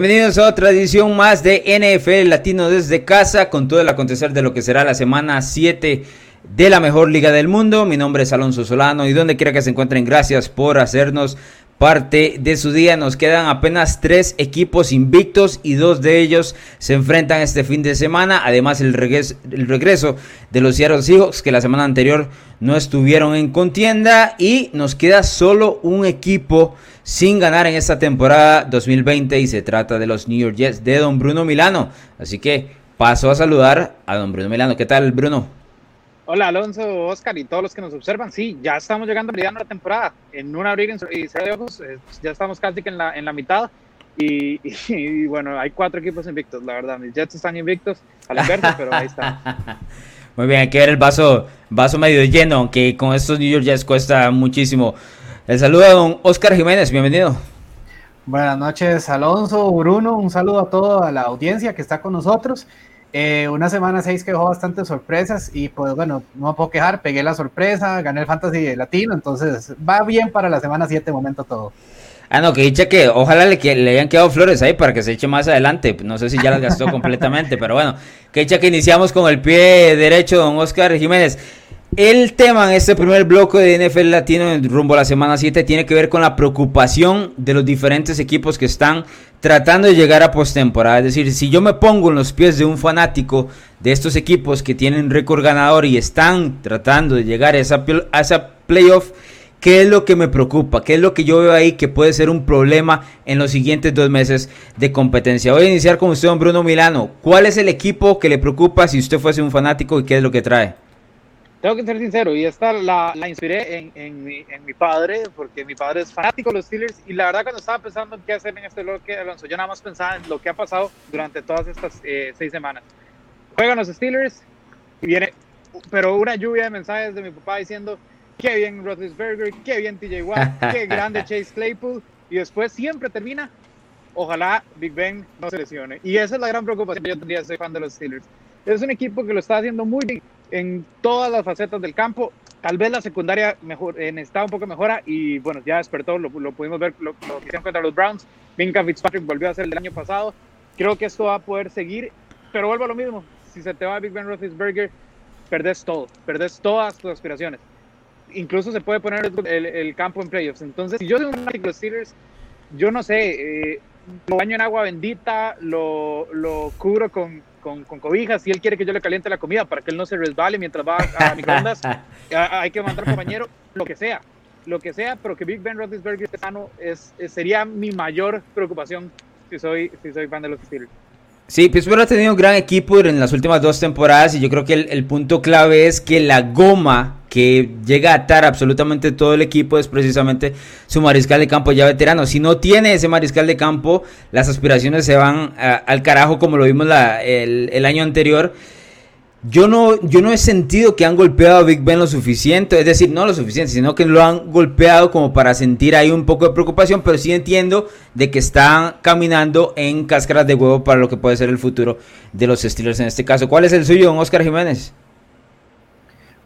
Bienvenidos a otra edición más de NFL Latino desde casa con todo el acontecer de lo que será la semana 7 de la mejor liga del mundo. Mi nombre es Alonso Solano y donde quiera que se encuentren, gracias por hacernos parte de su día. Nos quedan apenas tres equipos invictos y dos de ellos se enfrentan este fin de semana. Además, el regreso, de los Seattle Seahawks que la semana anterior no estuvieron en contienda y nos queda solo un equipo sin ganar en esta temporada 2020 y se trata de los New York Jets de don Bruno Milano. Así que paso a saludar a don Bruno Milano. ¿Qué tal, Bruno? Hola Alonso, Oscar y todos los que nos observan. Sí, ya estamos llegando a la temporada. En un abrir y cerrar de ojos, eh, ya estamos casi que en la, en la mitad. Y, y, bueno, hay cuatro equipos invictos, la verdad. Mis Jets están invictos al inverso, pero ahí está. Muy bien, hay que ver el vaso, vaso medio lleno, aunque con estos New York Jets cuesta muchísimo. El saludo a don Oscar Jiménez, bienvenido. Buenas noches, Alonso, Bruno, un saludo a toda la audiencia que está con nosotros. Eh, una semana 6 que dejó bastantes sorpresas y pues bueno, no me puedo quejar, pegué la sorpresa, gané el Fantasy Latino, entonces va bien para la semana 7 momento todo. Ah, no, que dicha que ojalá le, que le hayan quedado flores ahí para que se eche más adelante. No sé si ya las gastó completamente, pero bueno, que dicha que iniciamos con el pie derecho, don Oscar Jiménez. El tema en este primer bloque de NFL Latino en rumbo a la semana 7 tiene que ver con la preocupación de los diferentes equipos que están tratando de llegar a postemporada. Es decir, si yo me pongo en los pies de un fanático de estos equipos que tienen récord ganador y están tratando de llegar a esa, a esa playoff, ¿qué es lo que me preocupa? ¿Qué es lo que yo veo ahí que puede ser un problema en los siguientes dos meses de competencia? Voy a iniciar con usted, don Bruno Milano. ¿Cuál es el equipo que le preocupa si usted fuese un fanático y qué es lo que trae? Tengo que ser sincero, y esta la, la inspiré en, en, mi, en, mi, padre, porque mi padre es fanático de los Steelers, y la verdad cuando estaba pensando en qué hacer en este bloque, Alonso, yo nada más pensaba en lo que ha pasado durante todas estas eh, seis semanas. Juegan los Steelers, y viene, pero una lluvia de mensajes de mi papá diciendo, qué bien Roethlisberger, qué bien TJ Watt, qué grande Chase Claypool, y después siempre termina, ojalá Big Ben no se lesione. Y esa es la gran preocupación que yo tendría, soy fan de los Steelers. Es un equipo que lo está haciendo muy bien en todas las facetas del campo. Tal vez la secundaria mejor, en está un poco mejora y bueno, ya despertó, lo, pudimos ver lo, lo, que hicieron contra los Browns. Minka Fitzpatrick volvió a ser el año pasado. Creo que esto va a poder seguir, pero vuelvo a lo mismo. Si se te va Big Ben Roethlisberger, perdés todo, perdés todas tus aspiraciones. Incluso se puede poner el, el campo en playoffs. Entonces, si yo soy un fanático de Steelers, yo no sé, eh, lo baño en agua bendita, lo, lo cubro con, con, con, cobijas, si él quiere que yo le caliente la comida para que él no se resbale mientras va a, microondas, hay que mandar compañero, lo que sea, lo que sea, pero que Big Ben Roethlisberger esté sano es, sería mi mayor preocupación si soy, si soy fan de los Steelers. Sí, Pittsburgh ha tenido un gran equipo en las últimas dos temporadas y yo creo que el, el, punto clave es que la goma que llega a atar absolutamente todo el equipo es precisamente su mariscal de campo ya veterano. Si no tiene ese mariscal de campo, las aspiraciones se van a, al carajo como lo vimos el, año anterior. Yo no, yo no he sentido que han golpeado a Big Ben lo suficiente, es decir, no lo suficiente, sino que lo han golpeado como para sentir ahí un poco de preocupación, pero sí entiendo de que están caminando en cáscaras de huevo para lo que puede ser el futuro de los Steelers en este caso. ¿Cuál es el suyo, Oscar Jiménez?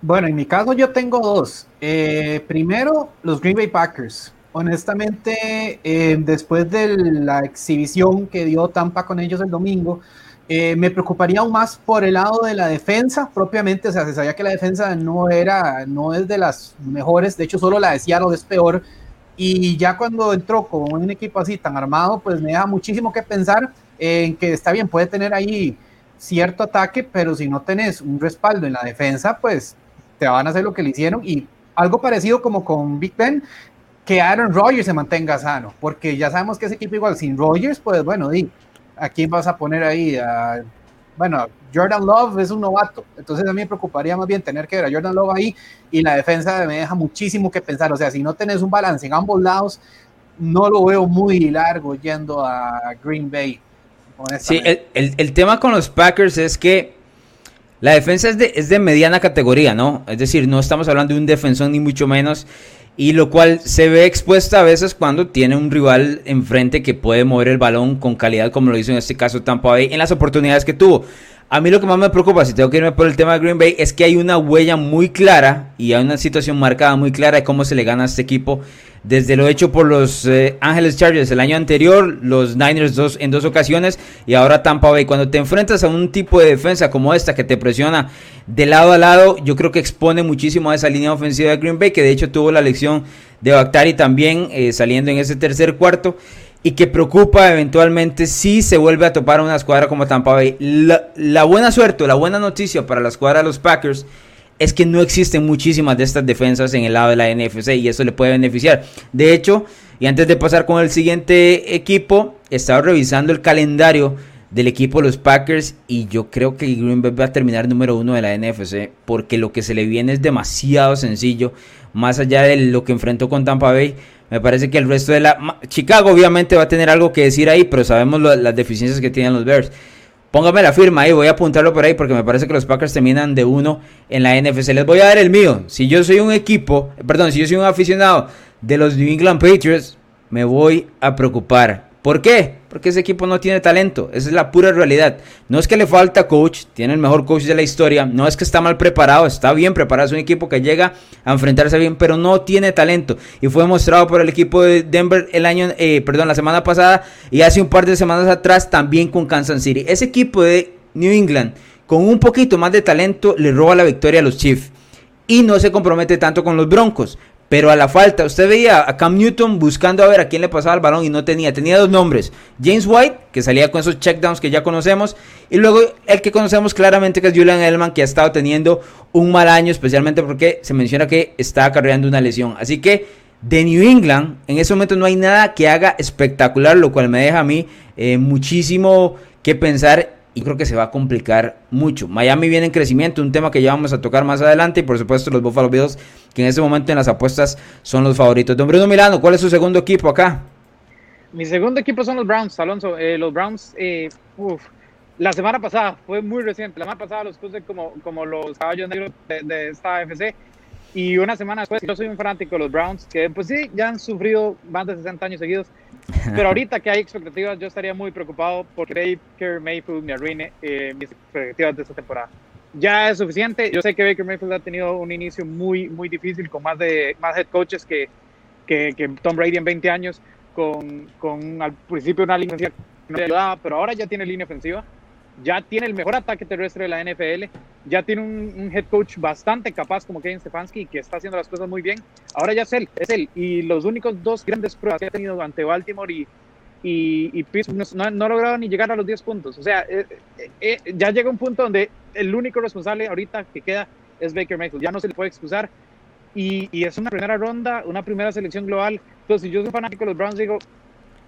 Bueno, en mi caso yo tengo dos. Eh, primero, los Green Bay Packers. Honestamente, eh, después de la exhibición que dio Tampa con ellos el domingo, eh, me preocuparía aún más por el lado de la defensa propiamente, o sea, se sabía que la defensa no era, no es de las mejores, de hecho solo la de Seattle es peor, y ya cuando entró con un equipo así tan armado, pues me da muchísimo que pensar en que está bien, puede tener ahí cierto ataque, pero si no tenés un respaldo en la defensa, pues te van a hacer lo que le hicieron, y algo parecido como con Big Ben, que Aaron Rodgers se mantenga sano, porque ya sabemos que ese equipo igual sin Rodgers, pues bueno, di, ¿a quién vas a poner ahí? A, bueno, Jordan Love es un novato, entonces a mí me preocuparía más bien tener que ver a Jordan Love ahí y la defensa me deja muchísimo que pensar, o sea, si no tenés un balance en ambos lados, no lo veo muy largo yendo a Green Bay. Sí, el, el, el, tema con los Packers es que la defensa es de, es de mediana categoría, ¿no? Es decir, no estamos hablando de un defensor ni mucho menos y lo cual se ve expuesta a veces cuando tiene un rival enfrente que puede mover el balón con calidad como lo hizo en este caso Tampa Bay en las oportunidades que tuvo. A mí lo que más me preocupa, si tengo que irme por el tema de Green Bay, es que hay una huella muy clara y hay una situación marcada muy clara de cómo se le gana a este equipo desde lo hecho por los eh, Ángeles Chargers el año anterior, los Niners dos, en dos ocasiones y ahora Tampa Bay. Cuando te enfrentas a un tipo de defensa como esta que te presiona de lado a lado, yo creo que expone muchísimo a esa línea ofensiva de Green Bay, que de hecho tuvo la lección de Bactari también eh, saliendo en ese tercer cuarto y que preocupa eventualmente si se vuelve a topar una escuadra como Tampa Bay. La, buena suerte, la buena noticia para la escuadra de los Packers es que no existen muchísimas de estas defensas en el lado de la NFC y eso le puede beneficiar. De hecho, y antes de pasar con el siguiente equipo, estaba revisando el calendario del equipo de los Packers y yo creo que Green Bay va a terminar número uno de la NFC porque lo que se le viene es demasiado sencillo, más allá de lo que enfrentó con Tampa Bay. Me parece que el resto de la... Chicago obviamente va a tener algo que decir ahí, pero sabemos las deficiencias que tienen los Bears. Póngame la firma ahí, voy a apuntarlo por ahí porque me parece que los Packers terminan de uno en la NFC. Les voy a dar el mío. Si yo soy un equipo, perdón, si yo soy un aficionado de los New England Patriots, me voy a preocupar. ¿Por qué? Porque ese equipo no tiene talento. Esa es la pura realidad. No es que le falta coach, tiene el mejor coach de la historia. No es que está mal preparado, está bien preparado. Es un equipo que llega a enfrentarse bien, pero no tiene talento. Y fue mostrado por el equipo de Denver el año, eh, perdón, la semana pasada y hace un par de semanas atrás también con Kansas City. Ese equipo de New England, con un poquito más de talento, le roba la victoria a los Chiefs. Y no se compromete tanto con los Broncos. Pero a la falta, usted veía a Cam Newton buscando a ver a quién le pasaba el balón y no tenía. Tenía dos nombres. James White, que salía con esos checkdowns que ya conocemos. Y luego el que conocemos claramente que es Julian Edelman, que ha estado teniendo un mal año, especialmente porque se menciona que está acarreando una lesión. Así que de New England, en ese momento no hay nada que haga espectacular, lo cual me deja a mí eh, muchísimo que pensar y creo que se va a complicar mucho. Miami viene en crecimiento, un tema que ya vamos a tocar más adelante y por supuesto los Buffalo Bills que en este momento en las apuestas son los favoritos. Don Bruno Milano, ¿cuál es su segundo equipo acá? Mi segundo equipo son los Browns, Alonso. Eh, los Browns, eh, la semana pasada, fue muy reciente, la semana pasada los puse como, como los caballos negros de, esta AFC y una semana después, yo soy un fanático de los Browns, que pues sí, ya han sufrido más de 60 años seguidos, pero ahorita que hay expectativas, yo estaría muy preocupado porque Baker Mayfield me arruine eh, mis expectativas de esta temporada. Ya es suficiente. Yo sé que Baker Mayfield ha tenido un inicio muy, muy difícil con más de más head coaches que, que, que Tom Brady en 20 años, con, con al principio una línea que ayudaba, pero ahora ya tiene línea ofensiva ya tiene el mejor ataque terrestre de la NFL, ya tiene un, head coach bastante capaz como Kevin Stefanski que está haciendo las cosas muy bien. Ahora ya es él, es él. Y los únicos dos grandes pruebas que ha tenido ante Baltimore y, y, Pittsburgh no, no, ha logrado ni llegar a los 10 puntos. O sea, eh, eh, eh, ya llega un punto donde el único responsable ahorita que queda es Baker Mayfield. Ya no se le puede excusar. Y, y, es una primera ronda, una primera selección global. Entonces, si yo soy fanático de los Browns, digo,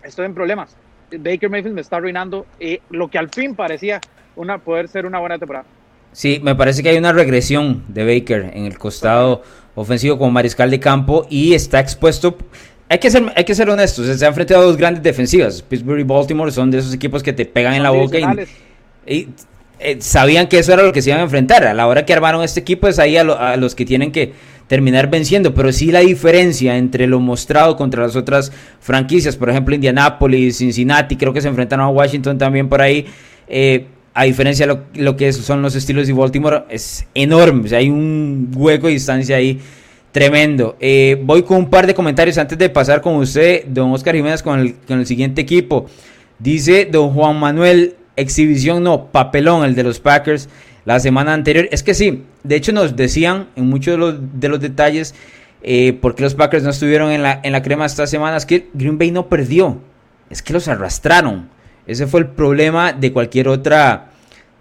estoy en problemas. Baker Mayfield me está arruinando eh, lo que al fin parecía una, poder ser una buena temporada. Sí, me parece que hay una regresión de Baker en el costado ofensivo como mariscal de campo y está expuesto. Hay que ser, hay que ser honestos, se han enfrentado a dos grandes defensivas. Pittsburgh y Baltimore son de esos equipos que te pegan en la boca y, eh, sabían que eso era lo que se iban a enfrentar. A la hora que armaron este equipo es ahí a los que tienen que terminar venciendo, pero sí la diferencia entre lo mostrado contra las otras franquicias, por ejemplo Indianapolis, Cincinnati, creo que se enfrentaron a Washington también por ahí, eh, a diferencia de lo, que son los estilos de Baltimore, es enorme, o sea, hay un hueco de distancia ahí tremendo. Eh, voy con un par de comentarios antes de pasar con usted, don Oscar Jiménez, con el, con el siguiente equipo. Dice don Juan Manuel, exhibición no, papelón, el de los Packers la semana anterior. Es que sí, de hecho nos decían en muchos de los, de los detalles eh, los Packers no estuvieron en la, en la crema estas semanas, que Green Bay no perdió, es que los arrastraron. Ese fue el problema de cualquier otra,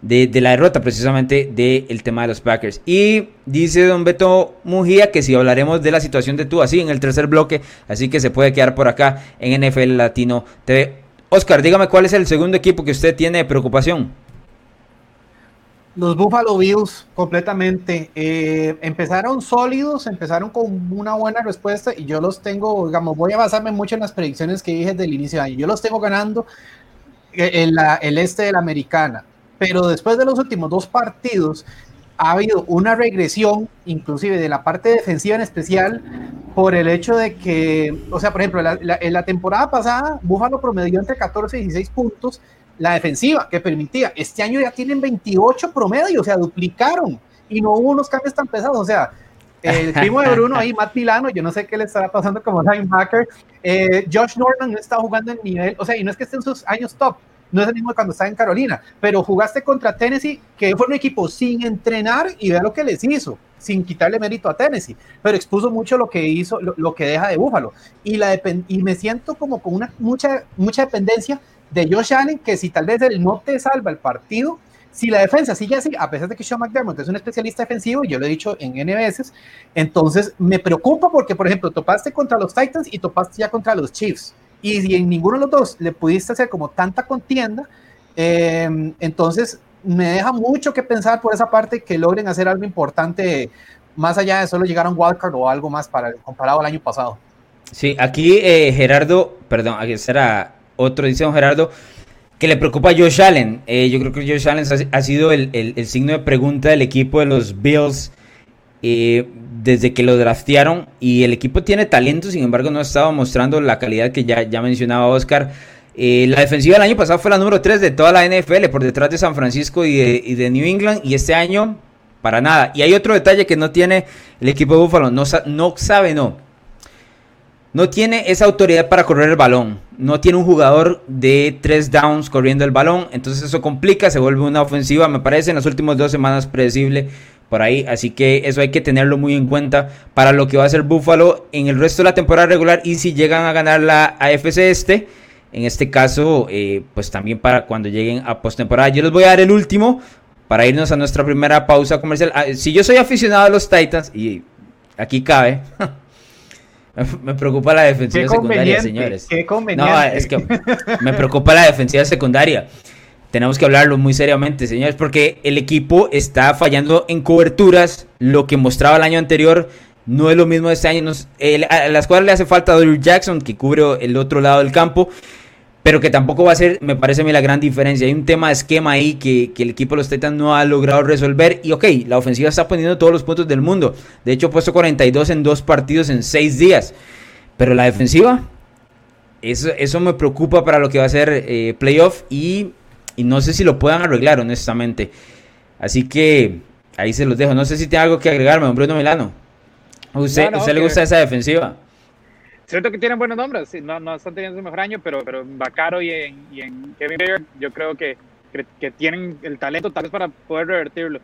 de, la derrota precisamente del tema de los Packers. Y dice don Beto Mujía que si hablaremos de la situación de tú así en el tercer bloque, así que se puede quedar por acá en NFL Latino TV. Oscar, dígame cuál es el segundo equipo que usted tiene de preocupación. Los Buffalo Bills completamente eh, empezaron sólidos, empezaron con una buena respuesta y yo los tengo, digamos, voy a basarme mucho en las predicciones que dije desde el inicio de año. Yo los tengo ganando eh, en el este de la americana, pero después de los últimos dos partidos ha habido una regresión, inclusive de la parte defensiva en especial, por el hecho de que, o sea, por ejemplo, en la temporada pasada, Buffalo promedió entre 14 y 16 puntos la defensiva que permitía. Este año ya tienen 28 promedio, o sea, duplicaron y no hubo unos cambios tan pesados. O sea, el primo de Bruno ahí, Matt Milano, yo no sé qué le estará pasando como linebacker. Eh, Josh Norton no está jugando en nivel, o sea, y no es que esté en sus años top, no es el mismo cuando estaba en Carolina, pero jugaste contra Tennessee, que fue un equipo sin entrenar y vea lo que les hizo, sin quitarle mérito a Tennessee, pero expuso mucho lo que hizo, lo, que deja de Búfalo. Y, la y me siento como con una mucha, mucha dependencia de Josh Allen, que si tal vez él no te salva el partido, si la defensa sigue así, a pesar de que Sean McDermott es un especialista defensivo, yo lo he dicho en N veces, entonces me preocupa porque, por ejemplo, topaste contra los Titans y topaste ya contra los Chiefs. Y si en ninguno de los dos le pudiste hacer como tanta contienda, em, entonces me deja mucho que pensar por esa parte que logren hacer algo importante más allá de solo llegar a un wildcard o algo más para comparado al año pasado. Sí, aquí eh, Gerardo, perdón, aquí será otro, dice don Gerardo, que le preocupa a Josh Allen. Eh, yo creo que Josh Allen ha, sido el, signo de pregunta del equipo de los Bills eh, desde que lo draftearon. Y el equipo tiene talento, sin embargo, no ha estado mostrando la calidad que ya, ya mencionaba Oscar. Eh, la defensiva del año pasado fue la número 3 de toda la NFL, por detrás de San Francisco y de, New England. Y este año, para nada. Y hay otro detalle que no tiene el equipo de Buffalo. No, no sabe, no no tiene esa autoridad para correr el balón. No tiene un jugador de tres downs corriendo el balón. Entonces eso complica, se vuelve una ofensiva, me parece, en las últimas dos semanas predecible por ahí. Así que eso hay que tenerlo muy en cuenta para lo que va a ser Buffalo en el resto de la temporada regular. Y si llegan a ganar la AFC este, en este caso, eh, pues también para cuando lleguen a postemporada. Yo les voy a dar el último para irnos a nuestra primera pausa comercial. Ah, si yo soy aficionado a los Titans, y aquí cabe. Me preocupa la defensiva secundaria, señores. Qué no, es que me preocupa la defensiva secundaria. Tenemos que hablarlo muy seriamente, señores, porque el equipo está fallando en coberturas. Lo que mostraba el año anterior no es lo mismo este año. a la escuadra le hace falta a Drew Jackson, que cubre el otro lado del campo pero que tampoco va a ser, me parece a mí, la gran diferencia. Hay un tema de esquema ahí que, el equipo de los Titans no ha logrado resolver. Y ok, la ofensiva está poniendo todos los puntos del mundo. De hecho, ha puesto 42 en dos partidos en seis días. Pero la defensiva, eso, eso me preocupa para lo que va a ser eh, playoff. Y, no sé si lo puedan arreglar, honestamente. Así que ahí se los dejo. No sé si tiene algo que agregarme, Bruno Milano. ¿A usted, le gusta esa defensiva? Cierto que tienen buenos nombres, no, no están teniendo su mejor año, pero, pero en Bacaro y en, Kevin Bayer yo creo que, que, tienen el talento tal vez para poder revertirlo.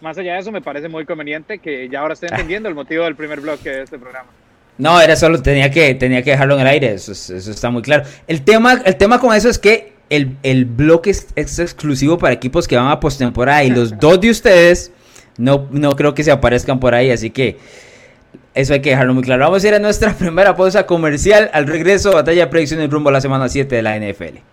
Más allá de eso, me parece muy conveniente que ya ahora estoy ah. entendiendo el motivo del primer bloque de este programa. No, era solo, tenía que, tenía que dejarlo en el aire, eso, eso está muy claro. El tema, el tema con eso es que el, el bloque es, es, exclusivo para equipos que van a postemporada y los dos de ustedes no, no creo que se aparezcan por ahí, así que... Eso hay que dejarlo muy claro. Vamos a ir a nuestra primera pausa comercial. Al regreso, batalla de predicciones rumbo a la semana 7 de la NFL.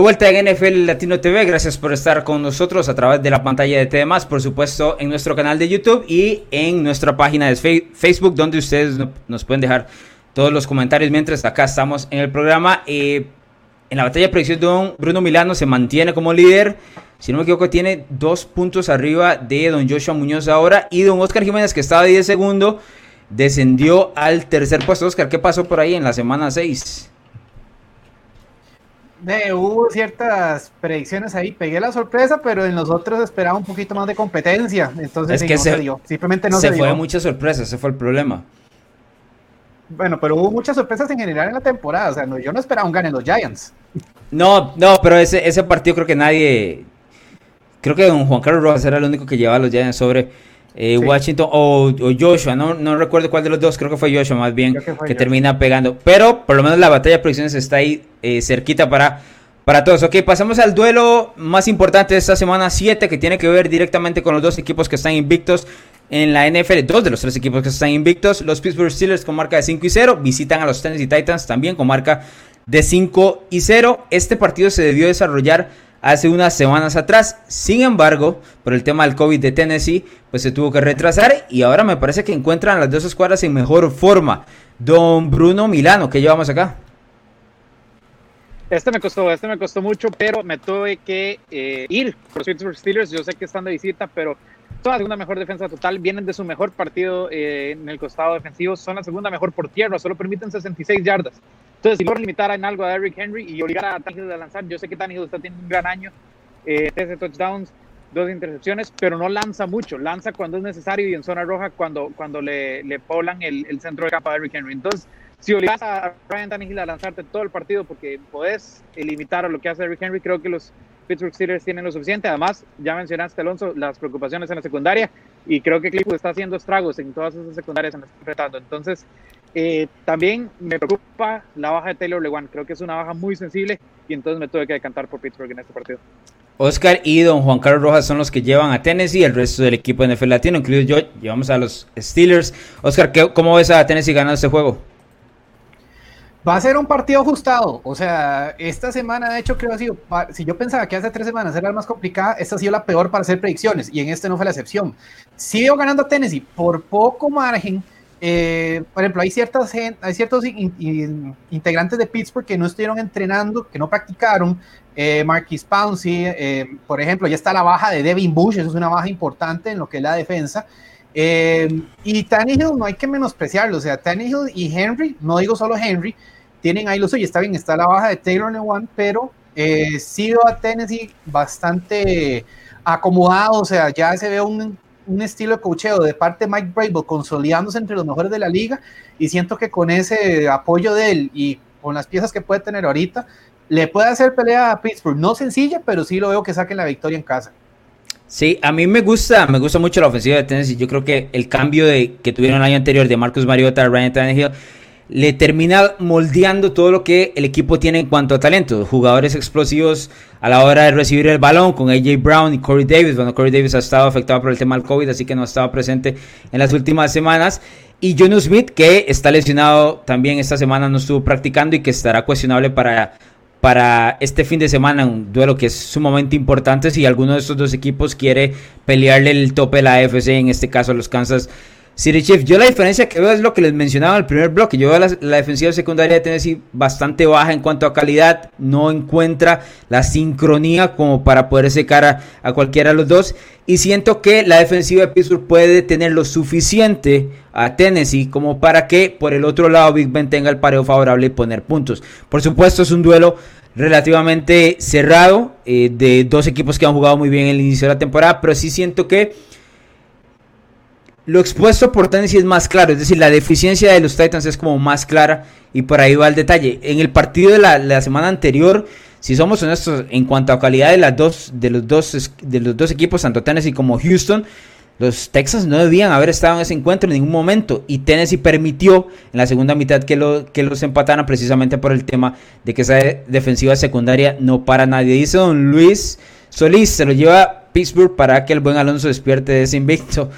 Vuelta en NFL Latino TV, gracias por estar con nosotros a través de la pantalla de TDMás, por supuesto en nuestro canal de YouTube y en nuestra página de Facebook, donde ustedes nos pueden dejar todos los comentarios mientras acá estamos en el programa. Eh, en la batalla de predicción, don Bruno Milano se mantiene como líder. Si no me equivoco, tiene dos puntos arriba de don Joshua Muñoz ahora. Y don Oscar Jiménez, que estaba 10 segundo, descendió al tercer puesto. Oscar, ¿qué pasó por ahí en la semana 6? Hubo ciertas predicciones ahí, pegué la sorpresa, pero en los otros esperaba un poquito más de competencia, entonces es que se, dio. simplemente no se, se fue muchas sorpresas, ese fue el problema. Bueno, pero hubo muchas sorpresas en general en la temporada, o sea, yo no esperaba un gane los Giants. No, no, pero ese, ese partido creo que nadie, creo que don Juan Carlos Rojas era el único que llevaba a los Giants sobre eh, Washington o, Joshua, no, no recuerdo cuál de los dos, creo que fue Joshua más bien, que, termina pegando. Pero por lo menos la batalla de predicciones está ahí eh, cerquita para, para todos. Ok, pasamos al duelo más importante de esta semana 7 que tiene que ver directamente con los dos equipos que están invictos en la NFL. Dos de los tres equipos que están invictos. Los Pittsburgh Steelers con marca de 5 y 0 visitan a los Tennessee Titans también con marca de 5 y 0. Este partido se debió desarrollar hace unas semanas atrás. Sin embargo, por el tema del COVID de Tennessee, pues se tuvo que retrasar y ahora me parece que encuentran las dos escuadras en mejor forma. Don Bruno Milano, ¿qué llevamos acá? Este me costó, este me costó mucho, pero me tuve que eh, ir por Pittsburgh Steelers. Yo sé que están de visita, pero son la segunda mejor defensa total. Vienen de su mejor partido eh, en el costado defensivo. Son la segunda mejor por tierra. Solo permiten 66 yardas. Entonces, si logran limitar en algo a Eric Henry y obligar a Tannehill a lanzar, yo sé que Tannehill está teniendo un gran año, eh, 13 touchdowns, dos intercepciones, pero no lanza mucho, lanza cuando es necesario y en zona roja cuando, cuando le, le poblan el, el centro de campo a Eric Henry. Entonces, si obligas a Ryan Tannehill a lanzarte todo el partido porque podés limitar a lo que hace Eric Henry, creo que los Pittsburgh Steelers tienen lo suficiente. Además, ya mencionaste, Alonso, las preocupaciones en la secundaria y creo que Clifford está haciendo estragos en todas esas secundarias en las enfrentando. Entonces, eh, también me preocupa la baja de Taylor Lewan. Creo que es una baja muy sensible y entonces me tuve que decantar por Pittsburgh en este partido. Oscar y don Juan Carlos Rojas son los que llevan a Tennessee, el resto del equipo de NFL Latino, incluido yo, llevamos a los Steelers. Oscar, ¿cómo ves a Tennessee ganando este juego? Va a ser un partido ajustado. O sea, esta semana, de hecho, creo que ha sido. Si yo pensaba que hace tres semanas era la más complicada, esta ha sido la peor para hacer predicciones. Y en este no fue la excepción. Sigo ganando a Tennessee por poco margen. Eh, por ejemplo, hay, ciertas, hay ciertos integrantes de Pittsburgh que no estuvieron entrenando, que no practicaron. Eh, Marquis Pouncey, eh, por ejemplo, ya está la baja de Devin Bush, eso es una baja importante en lo que es la defensa. Eh, y Tannehill no hay que menospreciarlo, o sea, Tannehill y Henry, no digo solo Henry, tienen ahí lo suyo, está bien, está la baja de Taylor One, pero eh, sí a Tennessee bastante acomodado, o sea, ya se ve un, un estilo de cocheo de parte de Mike Brable consolidándose entre los mejores de la liga y siento que con ese apoyo de él y con las piezas que puede tener ahorita, le puede hacer pelea a Pittsburgh, no sencilla, pero sí lo veo que saquen la victoria en casa. Sí, a mí me gusta, me gusta mucho la ofensiva de Tennessee. Yo creo que el cambio de, que tuvieron el año anterior de Marcus Mariota a Ryan Tannehill le termina moldeando todo lo que el equipo tiene en cuanto a talento. Jugadores explosivos a la hora de recibir el balón con AJ Brown y Corey Davis. Bueno, Corey Davis ha estado afectado por el tema del COVID, así que no ha estado presente en las últimas semanas. Y John Smith, que está lesionado también esta semana, no estuvo practicando y que estará cuestionable para para este fin de semana, un duelo que es sumamente importante. Si alguno de estos dos equipos quiere pelearle el tope de la AFC, en este caso los Kansas City Chiefs. Yo la diferencia que veo es lo que les mencionaba en el primer bloque. Yo veo la, defensiva secundaria de Tennessee bastante baja en cuanto a calidad. No encuentra la sincronía como para poder secar a, a cualquiera de los dos. Y siento que la defensiva de Pittsburgh puede tener lo suficiente a Tennessee como para que por el otro lado Big Ben tenga el pareo favorable y poner puntos. Por supuesto es un duelo relativamente cerrado eh, de dos equipos que han jugado muy bien en el inicio de la temporada, pero sí siento que lo expuesto por Tennessee es más claro, es decir, la deficiencia de los Titans es como más clara y por ahí va el detalle. En el partido de la, semana anterior, si somos honestos en cuanto a calidad de, las dos, de, los, dos, de los dos equipos, tanto Tennessee como Houston, los Texans no debían haber estado en ese encuentro en ningún momento y Tennessee permitió en la segunda mitad que, lo, que los empataran precisamente por el tema de que esa defensiva secundaria no para nadie. Dice don Luis Solís, se lo lleva Pittsburgh para que el buen Alonso despierte de ese invicto.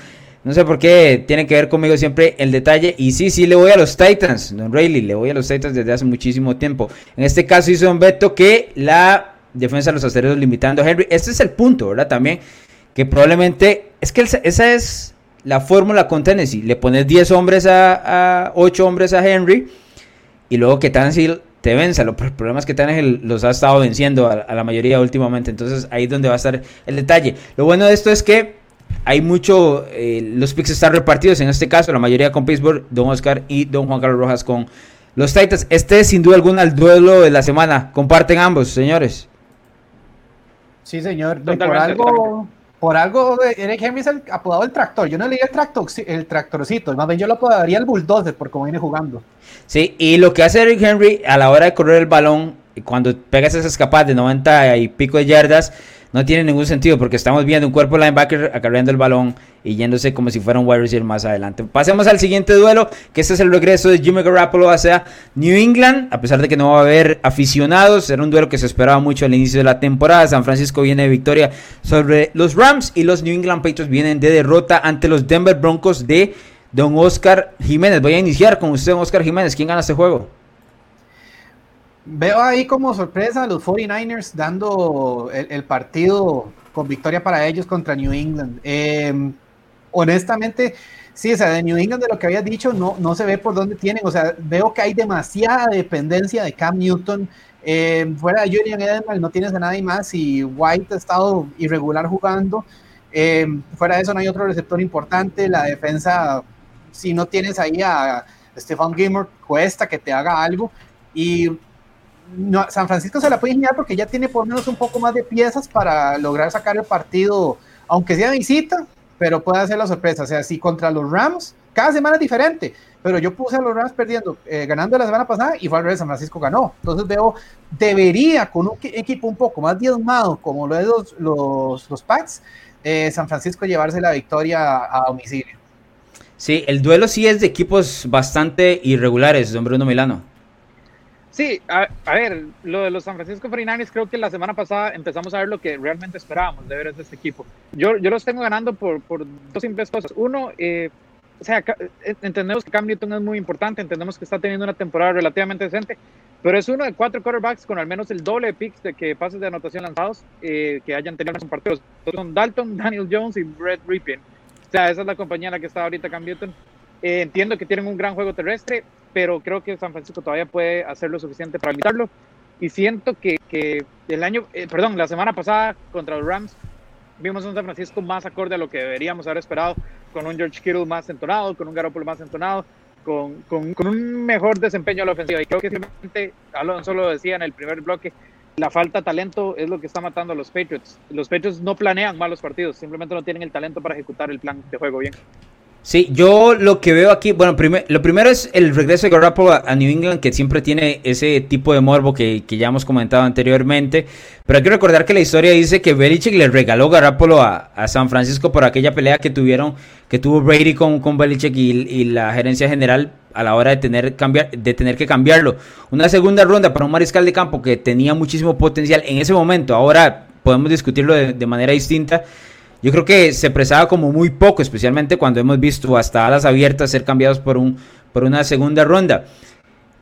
No sé por qué tiene que ver conmigo siempre el detalle. Y sí, sí, le voy a los Titans, Don Rayleigh, le voy a los Titans desde hace muchísimo tiempo. En este caso hizo un veto que la defensa de los acereros limitando a Henry. Este es el punto, ¿verdad? También que probablemente, es que esa es la fórmula con Tennessee. Le pones 10 hombres a, 8 hombres a Henry y luego que Tennessee te venza. Los problemas que Tennessee los ha estado venciendo a, la mayoría últimamente. Entonces ahí es donde va a estar el detalle. Lo bueno de esto es que hay mucho, eh, los picks están repartidos. En este caso, la mayoría con Pittsburgh, Don Oscar y Don Juan Carlos Rojas con los Titans. Este es sin duda alguna el duelo de la semana. Comparten ambos, señores. Sí, señor. por algo, por algo Eric Henry es el apodado el tractor. Yo no leí el tractor, el tractorcito, más bien yo lo apodaría el bulldozer por cómo viene jugando. Sí, y lo que hace Eric Henry a la hora de correr el balón cuando pegas esas escapadas de 90 y pico de yardas, no tiene ningún sentido porque estamos viendo un cuerpo linebacker acarreando el balón y yéndose como si fuera un wide receiver más adelante. Pasemos al siguiente duelo, que este es el regreso de Jimmy Garoppolo hacia New England, a pesar de que no va a haber aficionados, era un duelo que se esperaba mucho al inicio de la temporada. San Francisco viene de victoria sobre los Rams y los New England Patriots vienen de derrota ante los Denver Broncos de Don Oscar Jiménez. Voy a iniciar con usted, Oscar Jiménez. ¿Quién gana este juego? Veo ahí como sorpresa a los 49ers dando el, partido con victoria para ellos contra New England. Em, honestamente, sí, o sea, de New England, de lo que había dicho, no, no se ve por dónde tienen. O sea, veo que hay demasiada dependencia de Cam Newton. Em, fuera de Julian Edelman no tienes a nadie más y White ha estado irregular jugando. Em, fuera de eso no hay otro receptor importante. La defensa, si no tienes ahí a Stefan Gilmore, cuesta que te haga algo. Y San Francisco se la puede ingeniar porque ya tiene por lo menos un poco más de piezas para lograr sacar el partido, aunque sea visita, pero puede hacer la sorpresa. O sea, si contra los Rams, cada semana es diferente, pero yo puse a los Rams perdiendo, eh, ganando la semana pasada y fue al revés, San Francisco ganó. Entonces veo, debería con un equipo un poco más diezmado como lo de los, los, los Packs, eh, San Francisco llevarse la victoria a domicilio. Sí, el duelo sí es de equipos bastante irregulares, don Bruno Milano. Sí, a, ver, lo de los San Francisco 49ers, creo que la semana pasada empezamos a ver lo que realmente esperábamos de ver de este equipo. Yo, yo los tengo ganando por, dos simples cosas. Uno, eh, o sea, eh, entendemos que Cam Newton es muy importante, entendemos que está teniendo una temporada relativamente decente, pero es uno de cuatro quarterbacks con al menos el doble de picks de que pases de anotación lanzados eh, que hayan tenido en partidos. Son Dalton, Daniel Jones y Brett Ripien. O sea, esa es la compañía la que está ahorita Cam Newton. entiendo que tienen un gran juego terrestre pero creo que San Francisco todavía puede hacer lo suficiente para limitarlo. Y siento que, que el año, eh, perdón, la semana pasada contra los Rams vimos un San Francisco más acorde a lo que deberíamos haber esperado, con un George Kittle más entonado, con un Garoppolo más entonado, con, con, con, un mejor desempeño a la ofensiva. Y creo que simplemente, Alonso lo decía en el primer bloque, la falta de talento es lo que está matando a los Patriots. Los Patriots no planean malos partidos, simplemente no tienen el talento para ejecutar el plan de juego bien. Sí, yo lo que veo aquí, bueno, lo primero es el regreso de Garoppolo a, New England, que siempre tiene ese tipo de morbo que, ya hemos comentado anteriormente. Pero hay que recordar que la historia dice que Belichick le regaló Garoppolo a, San Francisco por aquella pelea que tuvieron, que tuvo Brady con, con Belichick y, la gerencia general a la hora de tener, cambiar, de tener que cambiarlo. Una segunda ronda para un mariscal de campo que tenía muchísimo potencial en ese momento. Ahora podemos discutirlo de manera distinta yo creo que se prestaba como muy poco, especialmente cuando hemos visto hasta alas abiertas ser cambiados por, un, por una segunda ronda.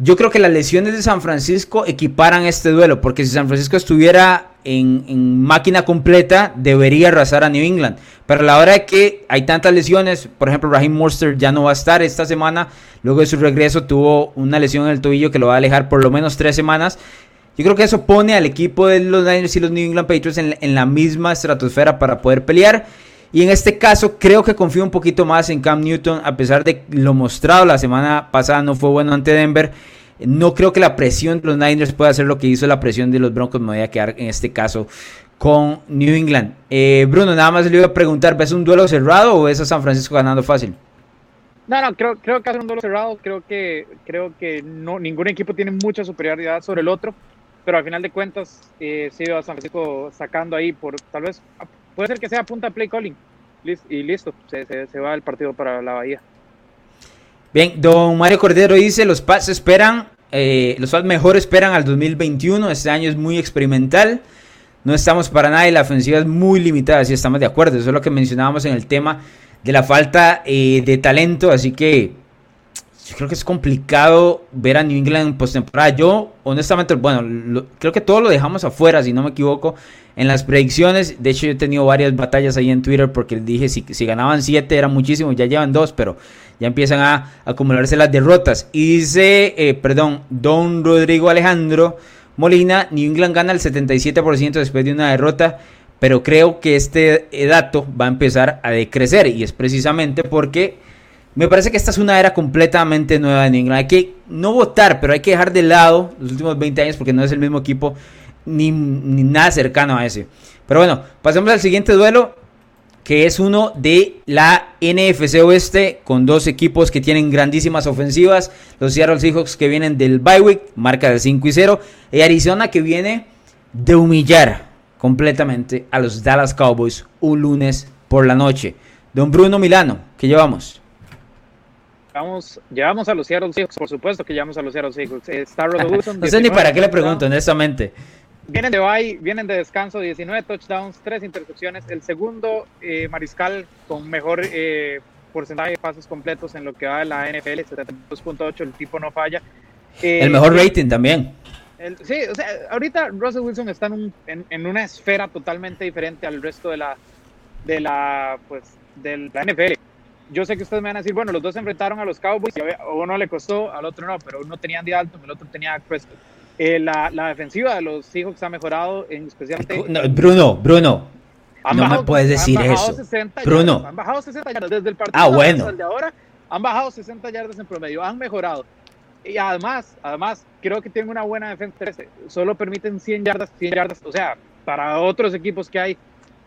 Yo creo que las lesiones de San Francisco equiparan este duelo, porque si San Francisco estuviera en, máquina completa, debería arrasar a New England. Pero a la hora de que hay tantas lesiones, por ejemplo, Raheem Monster ya no va a estar esta semana, luego de su regreso tuvo una lesión en el tobillo que lo va a alejar por lo menos tres semanas. Yo creo que eso pone al equipo de los Niners y los New England Patriots en, la misma estratosfera para poder pelear. Y en este caso creo que confío un poquito más en Cam Newton, a pesar de lo mostrado la semana pasada no fue bueno ante Denver. No creo que la presión de los Niners pueda hacer lo que hizo la presión de los Broncos. Me voy a quedar en este caso con New England. Eh, Bruno, nada más le iba a preguntar, ¿ves un duelo cerrado o ves a San Francisco ganando fácil? No, no, creo, creo que hace un duelo cerrado. Creo que, creo que no, ningún equipo tiene mucha superioridad sobre el otro pero al final de cuentas eh, se iba a San Francisco sacando ahí por tal vez puede ser que sea punta play calling. Y listo se, se, va el partido para la Bahía. Bien don Mario Cordero dice los Pats esperan eh, los Pats mejor esperan al 2021 este año es muy experimental no estamos para nada y la ofensiva es muy limitada si estamos de acuerdo eso es lo que mencionábamos en el tema de la falta eh, de talento así que yo creo que es complicado ver a New England en postemporada. Yo, honestamente, bueno, creo que todo lo dejamos afuera, si no me equivoco, en las predicciones. De hecho, yo he tenido varias batallas ahí en Twitter porque dije si, ganaban 7 era muchísimo, ya llevan 2, pero ya empiezan a, acumularse las derrotas. Y dice, eh, perdón, Don Rodrigo Alejandro Molina, New England gana el 77% después de una derrota. Pero creo que este dato va a empezar a decrecer y es precisamente porque me parece que esta es una era completamente nueva en Inglaterra. Hay que no votar, pero hay que dejar de lado los últimos 20 años porque no es el mismo equipo ni, nada cercano a ese. Pero bueno, pasemos al siguiente duelo. que es uno de la NFC Oeste, con dos equipos que tienen grandísimas ofensivas. Los Seattle Seahawks que vienen del bye week, marca de 5 y 0. Y Arizona que viene de humillar completamente a los Dallas Cowboys un lunes por la noche. Don Bruno Milano, ¿qué llevamos? Vamos, llevamos a los Seattle Seahawks, por supuesto que llevamos a los Seattle Seahawks. Eh, no sé ni para qué le pregunto, honestamente. Vienen de bye, vienen de descanso, 19 touchdowns, 3 intercepciones. El segundo eh, mariscal con mejor eh, porcentaje de pases completos en lo que va de la NFL, 72.8, el tipo no falla. el mejor rating también. sí, o sea, ahorita Russell Wilson está en, un, en, una esfera totalmente diferente al resto de la, de la, pues, de la NFL yo sé que ustedes me van a decir, bueno, los dos se enfrentaron a los Cowboys y a uno le costó, al otro no, pero uno tenía Andy Dalton, el otro tenía Prescott. Eh, la, la, defensiva de los Seahawks ha mejorado, en especialmente... Bruno, Bruno, no me puedes decir eso. Bruno. han bajado 60 yardas desde el partido ah, bueno. de ahora. Han bajado 60 yardas en promedio, han mejorado. Y además, además, creo que tienen una buena defensa. Solo permiten 100 yardas, 100 yardas. O sea, para otros equipos que hay,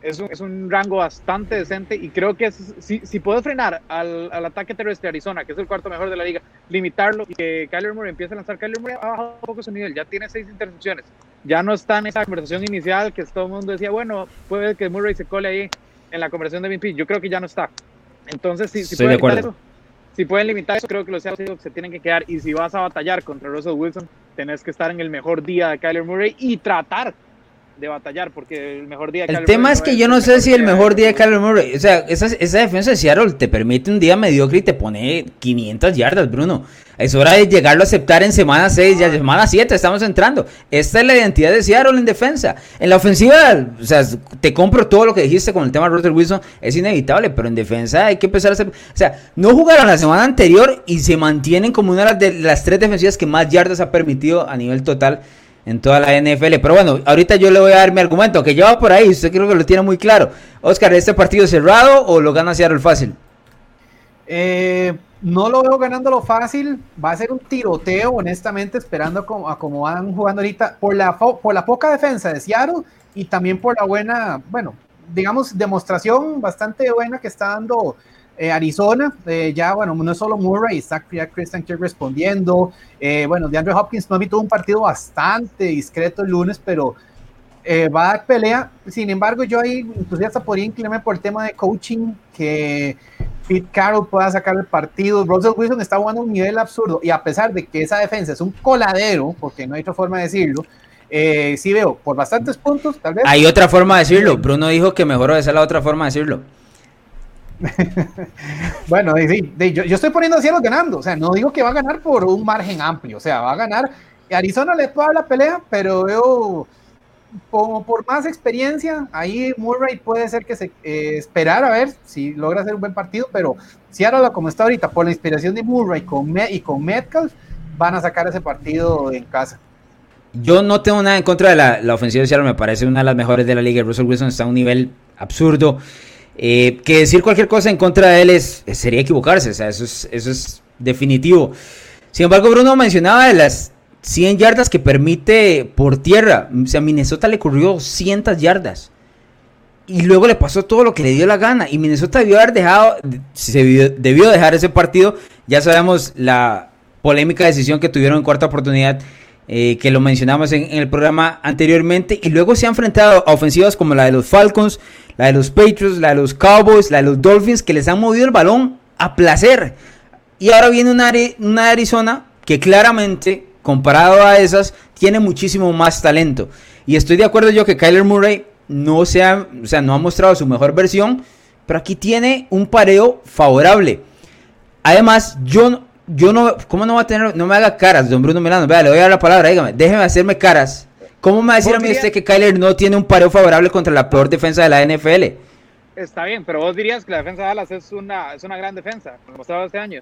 es un, es un rango bastante decente y creo que si, si puede frenar al, al, ataque terrestre de Arizona, que es el cuarto mejor de la liga, limitarlo y que Kyler Murray empiece a lanzar, Kyler Murray ha bajado un poco su nivel, ya tiene seis intercepciones, ya no está en esa conversación inicial que todo el mundo decía, bueno, puede que Murray se cole ahí en la conversación de MVP, yo creo que ya no está. Entonces, si, si pueden limitar eso, si pueden limitar eso, creo que los Seahawks se tienen que quedar y si vas a batallar contra Russell Wilson, tenés que estar en el mejor día de Kyler Murray y tratar de batallar, porque el mejor día de El tema es que yo no sé si el mejor día de Kyler Murray, o sea, esa, esa defensa de Seattle te permite un día mediocre y te pone 500 yardas, Bruno. Es hora de llegarlo a aceptar en semana 6, ya semana 7 estamos entrando. Esta es la identidad de Seattle en defensa. En la ofensiva, o sea, te compro todo lo que dijiste con el tema de Russell Wilson, es inevitable, pero en defensa hay que empezar a hacer... O sea, no jugaron la semana anterior y se mantienen como una de las tres defensivas que más yardas ha permitido a nivel total en toda la NFL. Pero bueno, ahorita yo le voy a dar mi argumento, que lleva por ahí, usted creo que lo tiene muy claro. Oscar, ¿este partido cerrado o lo gana Seattle fácil? Eh, no lo veo ganándolo fácil, va a ser un tiroteo, honestamente, esperando a cómo van jugando ahorita, por la, por la poca defensa de Seattle y también por la buena, bueno, digamos, demostración bastante buena que está dando eh, Arizona, eh, ya, bueno, no es solo Murray, está ya Christian Kirk respondiendo. Eh, bueno, DeAndre Hopkins no tuvo un partido bastante discreto el lunes, pero va a dar pelea. Sin embargo, yo ahí inclusive hasta podría inclinarme por el tema de coaching, que Pete Carroll pueda sacar el partido. Russell Wilson está jugando un nivel absurdo, y a pesar de que esa defensa es un coladero, porque no hay otra forma de decirlo, sí veo por bastantes puntos, tal vez. Hay otra forma de decirlo. Bruno dijo que mejor esa la otra forma de decirlo. bueno, yo, estoy poniendo a ganando, o sea, no digo que va a ganar por un margen amplio, o sea, va a ganar. Arizona le puede dar la pelea, pero veo como por más experiencia, ahí Murray puede ser que se eh, esperar a ver si logra hacer un buen partido, pero ahora como está ahorita, por la inspiración de Murray y con Metcalf, van a sacar ese partido en casa. Yo no tengo nada en contra de la, la ofensiva de Seattle, me parece una de las mejores de la liga. Russell Wilson está a un nivel absurdo. Eh, que decir cualquier cosa en contra de él es, sería equivocarse, o sea, eso es, eso es definitivo. Sin embargo, Bruno mencionaba de las 100 yardas que permite por tierra. O sea, Minnesota le corrió 200 yardas. Y luego le pasó todo lo que le dio la gana. Y Minnesota debió haber dejado, debió dejar ese partido. Ya sabemos la polémica decisión que tuvieron en cuarta oportunidad eh, que lo mencionamos en, el programa anteriormente, y luego se ha enfrentado a ofensivas como la de los Falcons, la de los Patriots, la de los Cowboys, la de los Dolphins, que les han movido el balón a placer. Y ahora viene una, Arizona que claramente, comparado a esas, tiene muchísimo más talento. Y estoy de acuerdo yo que Kyler Murray no, sea, o sea, no ha mostrado su mejor versión, pero aquí tiene un pareo favorable. Además, yo yo no, ¿cómo no va a tener, no me haga caras, don Bruno Milano? Vea, le voy a dar la palabra, dígame, déjeme hacerme caras. ¿Cómo me va a decir a mí usted que Kyler no tiene un pareo favorable contra la peor defensa de la NFL? Está bien, pero vos dirías que la defensa de Dallas es una, es una gran defensa, como estaba este año.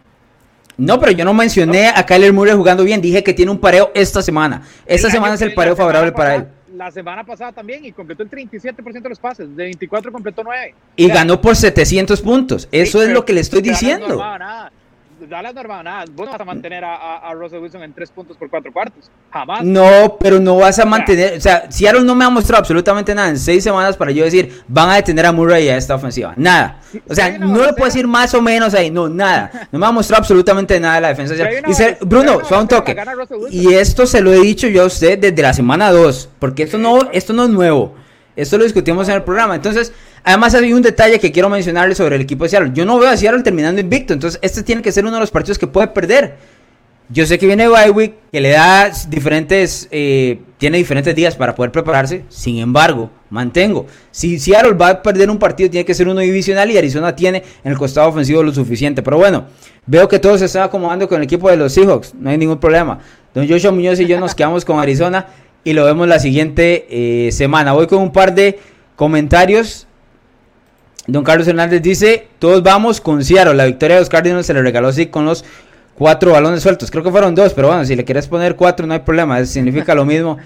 No, pero yo no mencioné a Kyler Murray jugando bien, dije que tiene un pareo esta semana. Esta semana es el pareo favorable para él. La semana pasada también y completó el 37% de los pases, de 24 completó 9. Y ganó por 700 puntos, eso es lo que le estoy diciendo. No Dallas no armaba nada. Vos no vas a mantener a, a, Russell Wilson en tres puntos por cuatro cuartos. Jamás. No, pero no vas a mantener. O sea, Seattle no me ha mostrado absolutamente nada en seis semanas para yo decir, van a detener a Murray a esta ofensiva. Nada. O sea, no, le puedo decir más o menos ahí. No, nada. No me ha mostrado absolutamente nada de la defensa. Y Bruno, fue un toque. Y esto se lo he dicho yo a usted desde la semana 2. Porque esto no, esto no es nuevo. Esto lo discutimos en el programa. Entonces, además hay un detalle que quiero mencionarle sobre el equipo de Seattle. Yo no veo a Seattle terminando invicto. Entonces, este tiene que ser uno de los partidos que puede perder. Yo sé que viene Bywick, que le da diferentes, eh, tiene diferentes días para poder prepararse. Sin embargo, mantengo. Si Seattle va a perder un partido, tiene que ser uno divisional y Arizona tiene en el costado ofensivo lo suficiente. Pero bueno, veo que todos se están acomodando con el equipo de los Seahawks. No hay ningún problema. Don Joshua Muñoz y yo nos quedamos con Arizona y lo vemos la siguiente eh, semana. Voy con un par de comentarios. Don Carlos Hernández dice, todos vamos con Seattle. La victoria de los Cardinals se le regaló así con los cuatro balones sueltos. Creo que fueron dos, pero bueno, si le quieres poner cuatro no hay problema. Significa lo mismo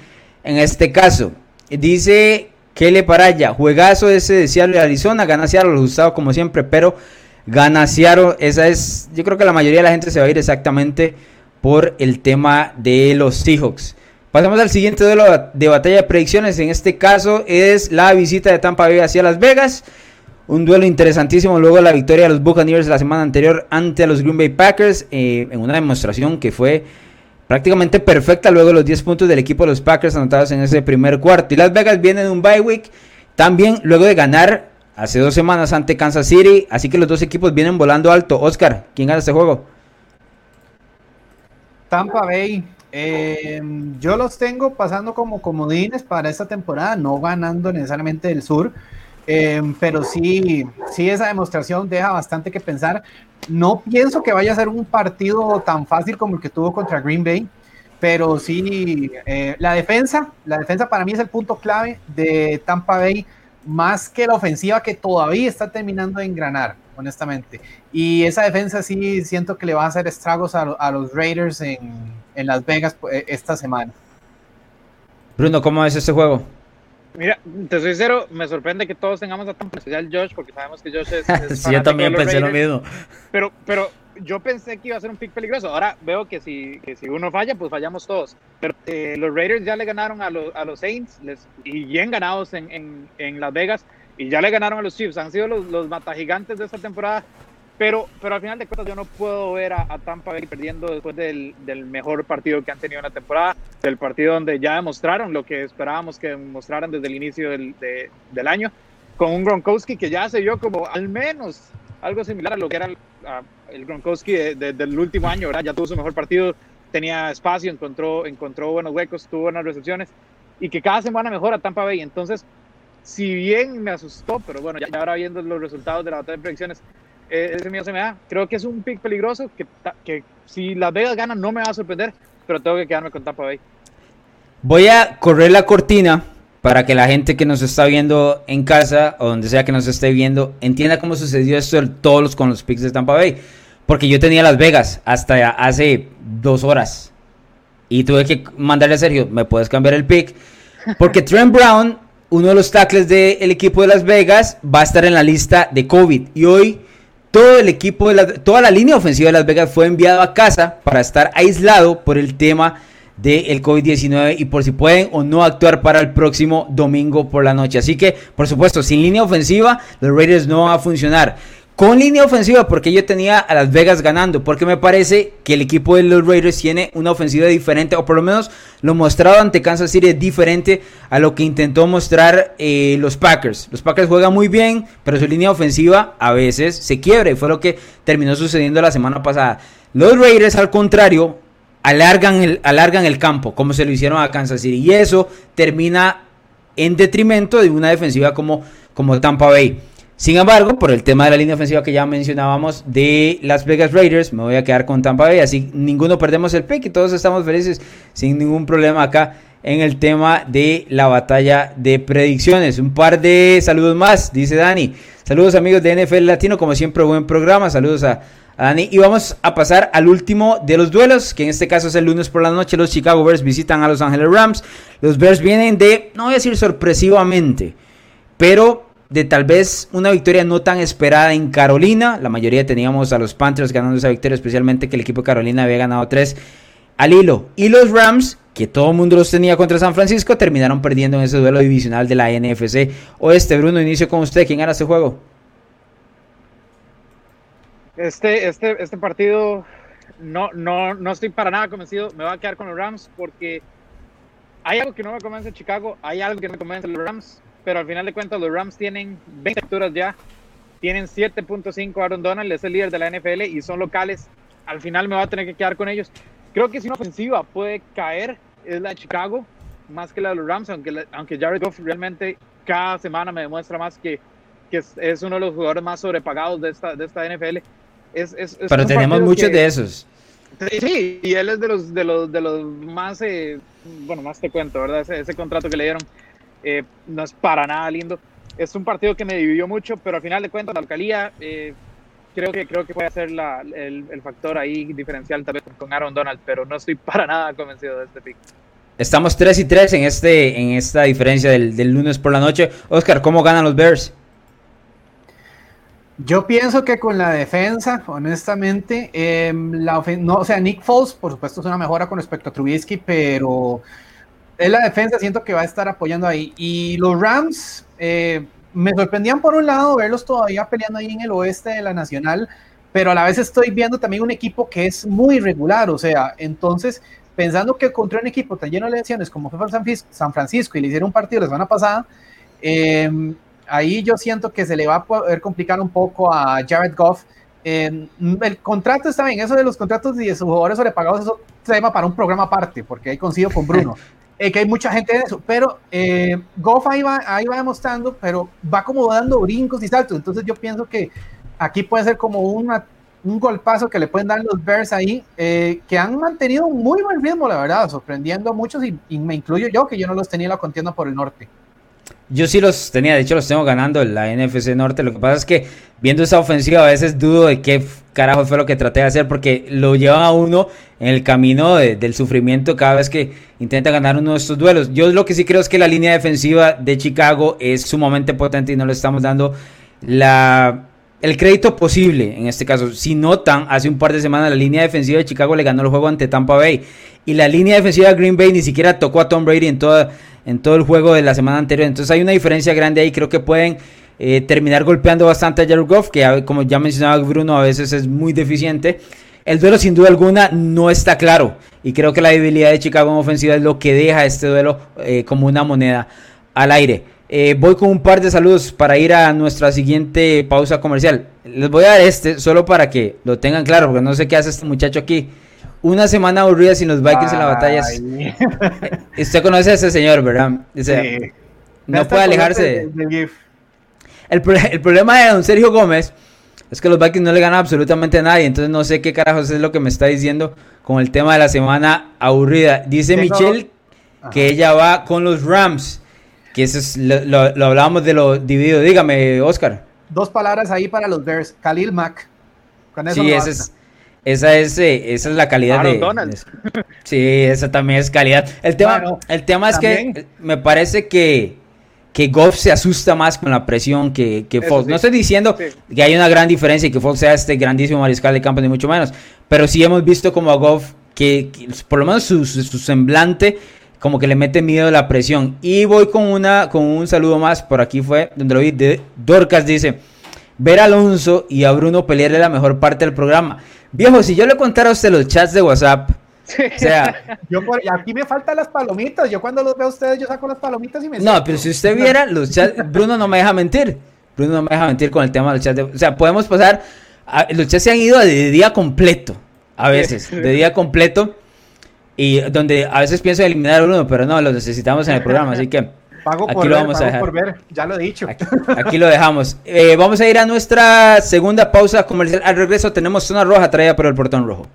en este caso. Dice Kelly Paraya, juegazo ese de Seattle y Arizona. Gana Seattle, gustado como siempre, pero gana Seattle. Esa es, yo creo que la mayoría de la gente se va a ir exactamente por el tema de los Seahawks. Pasamos al siguiente duelo de batalla de predicciones. En este caso es la visita de Tampa Bay hacia Las Vegas. Un duelo interesantísimo luego de la victoria de los Buccaneers la semana anterior ante los Green Bay Packers. Eh, en una demostración que fue prácticamente perfecta luego de los 10 puntos del equipo de los Packers anotados en ese primer cuarto. Y Las Vegas viene en un bye week. También luego de ganar hace dos semanas ante Kansas City. Así que los dos equipos vienen volando alto. Oscar, ¿quién gana este juego? Tampa Bay eh, yo los tengo pasando como comodines para esta temporada, no ganando necesariamente el sur, eh, pero sí, sí esa demostración deja bastante que pensar. No pienso que vaya a ser un partido tan fácil como el que tuvo contra Green Bay, pero sí eh, la defensa, la defensa para mí es el punto clave de Tampa Bay, más que la ofensiva que todavía está terminando de engranar honestamente. Y esa defensa sí siento que le va a hacer estragos a, los Raiders en, Las Vegas eh, esta semana. Bruno, ¿cómo es este juego? Mira, te soy sincero, me sorprende que todos tengamos a tan especial Josh, porque sabemos que Josh es. sí, yo también pensé lo mismo. Pero, pero yo pensé que iba a ser un pick peligroso. Ahora veo que si, si uno falla, pues fallamos todos. Pero eh, los Raiders ya le ganaron a, los, a los Saints les, y bien ganados en, en, en Las Vegas y ya le ganaron a los Chiefs. Han sido los, los gigantes de esta temporada. Pero, pero al final de cuentas yo no puedo ver a, Tampa Bay perdiendo después del, del, mejor partido que han tenido en la temporada, del partido donde ya demostraron lo que esperábamos que demostraran desde el inicio del, del año, con un Gronkowski que ya se vio como al menos algo similar a lo que era el, Gronkowski del último año, ¿verdad? ya tuvo su mejor partido, tenía espacio, encontró, encontró buenos huecos, tuvo buenas recepciones y que cada semana mejora Tampa Bay. Entonces, si bien me asustó, pero bueno, ya, ahora viendo los resultados de la batalla de predicciones, eh, ese mío se me da. Creo que es un pick peligroso que, que si Las Vegas gana no me va a sorprender, pero tengo que quedarme con Tampa Bay. Voy a correr la cortina para que la gente que nos está viendo en casa o donde sea que nos esté viendo entienda cómo sucedió esto todos los con los picks de Tampa Bay. Porque yo tenía Las Vegas hasta hace dos horas. Y tuve que mandarle a Sergio, ¿me puedes cambiar el pick? Porque Trent Brown uno de los tackles del equipo de Las Vegas va a estar en la lista de COVID. Y hoy todo el equipo, de toda la línea ofensiva de Las Vegas fue enviado a casa para estar aislado por el tema del COVID-19 y por si pueden o no actuar para el próximo domingo por la noche. Así que, por supuesto, sin línea ofensiva, los Raiders no van a funcionar con línea ofensiva porque yo tenía a Las Vegas ganando, porque me parece que el equipo de los Raiders tiene una ofensiva diferente, o por lo menos lo mostrado ante Kansas City es diferente a lo que intentó mostrar eh, los Packers. Los Packers juegan muy bien, pero su línea ofensiva a veces se quiebra y fue lo que terminó sucediendo la semana pasada. Los Raiders, al contrario, alargan el, alargan el campo, como se lo hicieron a Kansas City, y eso termina en detrimento de una defensiva como, como Tampa Bay. Sin embargo, por el tema de la línea ofensiva que ya mencionábamos de Las Vegas Raiders, me voy a quedar con Tampa Bay, así ninguno perdemos el pick y todos estamos felices sin ningún problema acá en el tema de la batalla de predicciones. Un par de saludos más, dice Dani. Saludos amigos de NFL Latino, como siempre buen programa, saludos a, Dani. Y vamos a pasar al último de los duelos, que en este caso es el lunes por la noche. Los Chicago Bears visitan a Los Angeles Rams. Los Bears vienen de, no voy a decir sorpresivamente, pero de tal vez una victoria no tan esperada en Carolina. La mayoría teníamos a los Panthers ganando esa victoria, especialmente que el equipo de Carolina había ganado tres al hilo. Y los Rams, que todo el mundo los tenía contra San Francisco, terminaron perdiendo en ese duelo divisional de la NFC Oeste. Bruno, inicio con usted. ¿Quién gana este juego? Este, este, este partido no, no, no estoy para nada convencido. Me va a quedar con los Rams porque hay algo que no me convence en Chicago, hay algo que no me convence en los Rams, pero al final de cuentas los Rams tienen 20 capturas ya, tienen 7.5 Aaron Donald, es el líder de la NFL y son locales. Al final me va a tener que quedar con ellos. Creo que si una ofensiva puede caer es la de Chicago, más que la de los Rams, aunque, aunque Jared Goff realmente cada semana me demuestra más que, que es, uno de los jugadores más sobrepagados de esta, de esta NFL. Pero tenemos muchos de esos. Sí, y él es de los, de los, de los más, eh, bueno, más te cuento, ¿verdad? Ese, contrato que le dieron eh, no es para nada lindo. Es un partido que me dividió mucho, pero al final de cuentas la alcaldía eh, creo que creo que puede ser la, el, el, factor ahí diferencial tal vez con Aaron Donald, pero no estoy para nada convencido de este pick. Estamos 3 y 3 en, este, en esta diferencia del, del lunes por la noche. Oscar, ¿cómo ganan los Bears? Yo pienso que con la defensa, honestamente, em, la no, o sea, Nick Foles, por supuesto, es una mejora con respecto a Trubisky, pero es la defensa, siento que va a estar apoyando ahí. Y los Rams, eh, me sorprendían por un lado verlos todavía peleando ahí en el oeste de la Nacional, pero a la vez estoy viendo también un equipo que es muy regular, o sea, entonces, pensando que contra un equipo tan lleno de lesiones como fue San Francisco y le hicieron un partido la semana pasada, eh, ahí yo siento que se le va a poder complicar un poco a Jared Goff. el contrato está bien, eso de los contratos y de sus jugadores sobrepagados, eso llama para un programa aparte, porque ahí coincido con Bruno. Eh, que hay mucha gente de eso, pero eh, Goff ahí va, ahí va demostrando, pero va como dando brincos y saltos, entonces yo pienso que aquí puede ser como una, un golpazo que le pueden dar los Bears ahí, eh, que han mantenido un muy buen ritmo, la verdad, sorprendiendo a muchos y, me incluyo yo, que yo no los tenía la contienda por el norte. Yo sí los tenía, de hecho los tengo ganando en la NFC Norte. Lo que pasa es que viendo esa ofensiva a veces dudo de qué carajo fue lo que traté de hacer porque lo llevan a uno en el camino del sufrimiento cada vez que intenta ganar uno de estos duelos. Yo lo que sí creo es que la línea defensiva de Chicago es sumamente potente y no le estamos dando la, el crédito posible en este caso. Si notan, hace un par de semanas la línea defensiva de Chicago le ganó el juego ante Tampa Bay y la línea defensiva de Green Bay ni siquiera tocó a Tom Brady en toda en todo el juego de la semana anterior. Entonces hay una diferencia grande ahí. Creo que pueden eh, terminar golpeando bastante a Jared Goff, que como ya mencionaba Bruno, a veces es muy deficiente. El duelo sin duda alguna no está claro. Y creo que la debilidad de Chicago en ofensiva es lo que deja este duelo eh, como una moneda al aire. Eh, voy con un par de saludos para ir a nuestra siguiente pausa comercial. Les voy a dar este solo para que lo tengan claro, porque no sé qué hace este muchacho aquí una semana aburrida sin los Vikings en la batalla. Usted conoce a ese señor, ¿verdad? No puede alejarse. El, el, problema de don Sergio Gómez es que los Vikings no le ganan absolutamente a nadie. Entonces no sé qué carajos es lo que me está diciendo con el tema de la semana aburrida. Dice Michelle que ella va con los Rams. Que eso es, lo, hablábamos de lo dividido. Dígame, Oscar. Dos palabras ahí para los Bears. Khalil Mack. Con eso sí, ese es esa es, eh, esa es la calidad de, Sí, esa también es calidad. El tema, el tema es que me parece que, que Goff se asusta más con la presión que, que Fox. No estoy diciendo que hay una gran diferencia y que Fox sea este grandísimo mariscal de campo, ni mucho menos. Pero sí hemos visto como a Goff, que, por lo menos su, su, semblante, como que le mete miedo a la presión. Y voy con, una, con un saludo más, por aquí fue, donde lo vi, de Dorcas dice, ver a Alonso y a Bruno pelearle la mejor parte del programa. Viejo, si yo le contara a usted los chats de WhatsApp, o sea, yo aquí me faltan las palomitas. Yo cuando los veo a ustedes, yo saco las palomitas y me. No, pero si usted viera los chats, Bruno no me deja mentir. Bruno no me deja mentir con el tema de los chats. o sea, podemos pasar. los chats se han ido de día completo, a veces, de día completo. Y donde a veces pienso eliminar a Bruno, pero no, lo necesitamos en el programa, así que. Pago por aquí lo vamos a dejar. por ver, ya lo he dicho. Aquí, lo dejamos. Eh, vamos a ir a nuestra segunda pausa comercial. Al regreso tenemos zona roja traída por el portón rojo.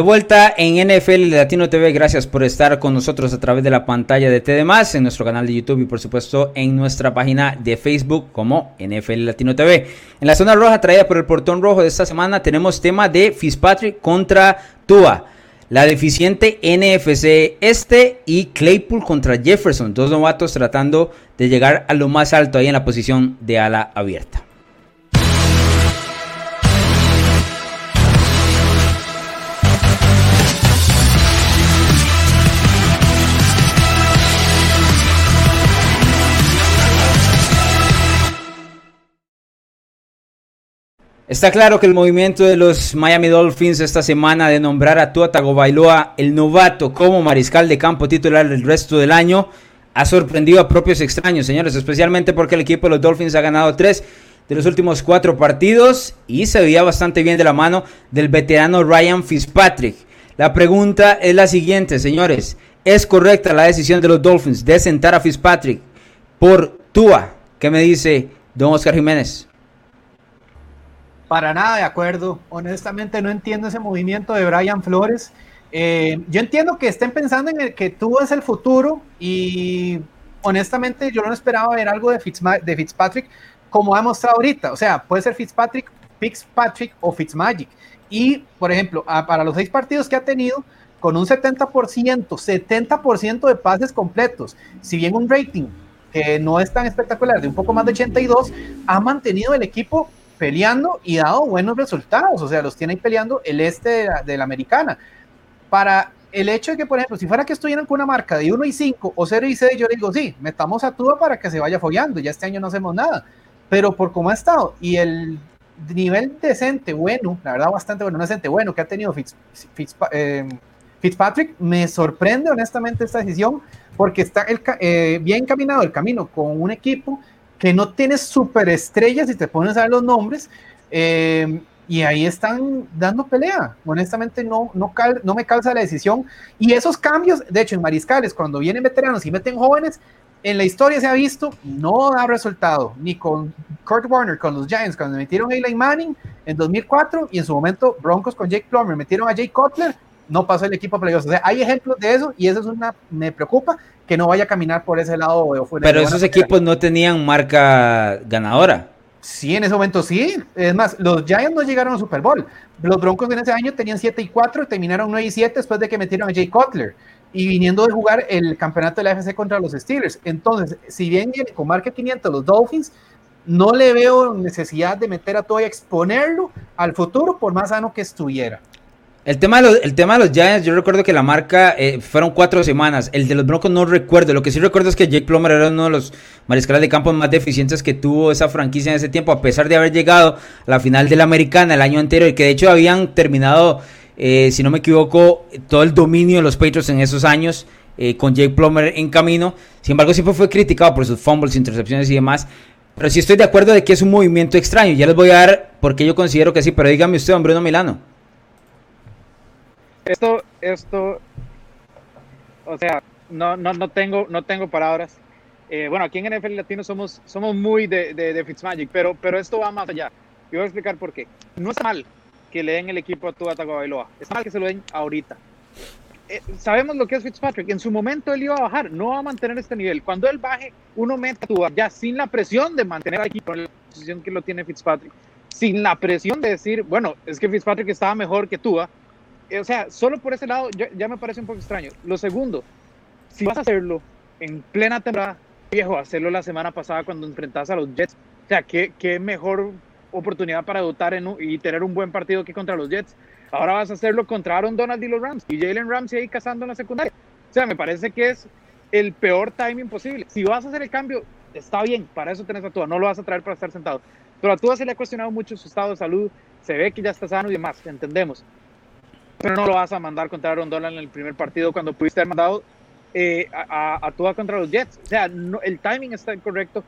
De vuelta en NFL Latino TV, gracias por estar con nosotros a través de la pantalla de TD en nuestro canal de YouTube y por supuesto en nuestra página de Facebook como NFL Latino TV. En la zona roja traída por el portón rojo de esta semana tenemos tema de Fitzpatrick contra Tua. La deficiente NFC este y Claypool contra Jefferson, dos novatos tratando de llegar a lo más alto ahí en la posición de ala abierta. Está claro que el movimiento de los Miami Dolphins esta semana de nombrar a Tua Tagovailoa el novato como mariscal de campo titular el resto del año ha sorprendido a propios extraños, señores, especialmente porque el equipo de los Dolphins ha ganado tres de los últimos cuatro partidos y se veía bastante bien de la mano del veterano Ryan Fitzpatrick. La pregunta es la siguiente, señores. ¿Es correcta la decisión de los Dolphins de sentar a Fitzpatrick por Tua? ¿Qué me dice don Oscar Jiménez? Para nada de acuerdo. Honestamente no entiendo ese movimiento de Brian Flores. Eh, yo entiendo que estén pensando en el que tú es el futuro y honestamente yo no esperaba ver algo de, de Fitzpatrick como ha mostrado ahorita. O sea, puede ser Fitzpatrick, Fitzpatrick o Fitzmagic. Y, por ejemplo, para los seis partidos que ha tenido, con un 70%, 70% de pases completos, si bien un rating que no es tan espectacular, de un poco más de 82, ha mantenido el equipo peleando y dado buenos resultados, o sea, los tiene ahí peleando el este de la, americana. Para el hecho de que, por ejemplo, si fuera que estuvieran con una marca de 1 y 5 o 0 y 6, yo digo, sí, metamos a Tua para que se vaya follando, ya este año no hacemos nada. Pero por cómo ha estado y el nivel decente, bueno, la verdad bastante bueno, no decente, bueno, que ha tenido eh, Fitzpatrick, me sorprende honestamente esta decisión porque está el, eh, bien caminado el camino con un equipo que no tienes superestrellas y te pones a ver los nombres, eh, y ahí están dando pelea. Honestamente, no, no, no me calza la decisión. Y esos cambios, de hecho, en mariscales, cuando vienen veteranos y meten jóvenes, en la historia se ha visto, no da resultado, ni con Kurt Warner, con los Giants, cuando metieron a Eli Manning en 2004, y en su momento Broncos con Jake Plummer metieron a Jake Cutler, no pasó el equipo a playoffs. O sea, hay ejemplos de eso y eso es una, me preocupa que no vaya a caminar por ese lado. Pero esos equipos no tenían marca ganadora. Sí, en ese momento sí. Es más, los Giants no llegaron al Super Bowl. Los Broncos en ese año tenían 7 y 4 y terminaron 9 y 7 después de que metieron a Jay Cutler y viniendo de jugar el campeonato de la FC contra los Steelers. Entonces, si bien viene con marca 500 los Dolphins, no le veo necesidad de meter a todo y exponerlo al futuro por más sano que estuviera. El tema, de los, el tema de los Giants, yo recuerdo que la marca eh, fueron cuatro semanas. El de los Broncos no recuerdo. Lo que sí recuerdo es que Jake Plummer era uno de los mariscales de campo más deficientes que tuvo esa franquicia en ese tiempo, a pesar de haber llegado a la final de la Americana el año anterior y que de hecho habían terminado, eh, si no me equivoco, todo el dominio de los Patriots en esos años. Eh, con Jake Plummer en camino. Sin embargo, siempre fue criticado por sus fumbles, intercepciones y demás. Pero sí estoy de acuerdo de que es un movimiento extraño. Ya les voy a dar porque yo considero que sí. Pero dígame usted, don Bruno Milano. Esto, esto, o sea, no, no, no tengo, no tengo palabras. Eh, bueno, aquí en NFL Latino somos, somos muy de, de, Fitzmagic, pero, pero esto va más allá. Y voy a explicar por qué. No es mal que le den el equipo a Tua Tagovailoa. Es mal que se lo den ahorita. Eh, sabemos lo que es Fitzpatrick. En su momento él iba a bajar, no va a mantener este nivel. Cuando él baje, uno mete a Tua ya sin la presión de mantener al equipo en la posición que lo tiene Fitzpatrick. Sin la presión de decir, bueno, es que Fitzpatrick estaba mejor que Tua o sea, solo por ese lado ya, me parece un poco extraño. Lo segundo, si vas a hacerlo en plena temporada, viejo, hacerlo la semana pasada cuando enfrentas a los Jets, o sea, qué, qué mejor oportunidad para dotar en, y tener un buen partido que contra los Jets. Ahora vas a hacerlo contra Aaron Donald y los Rams y Jalen Ramsey ahí cazando en la secundaria. O sea, me parece que es el peor timing posible. Si vas a hacer el cambio, está bien, para eso tenés a Tua, no lo vas a traer para estar sentado. Pero a Tua se le ha cuestionado mucho su estado de salud, se ve que ya está sano y demás, entendemos pero no lo vas a mandar contra Aaron Donald en el primer partido cuando pudiste haber mandado eh, a, Tua contra los Jets. O sea, no, el timing está incorrecto.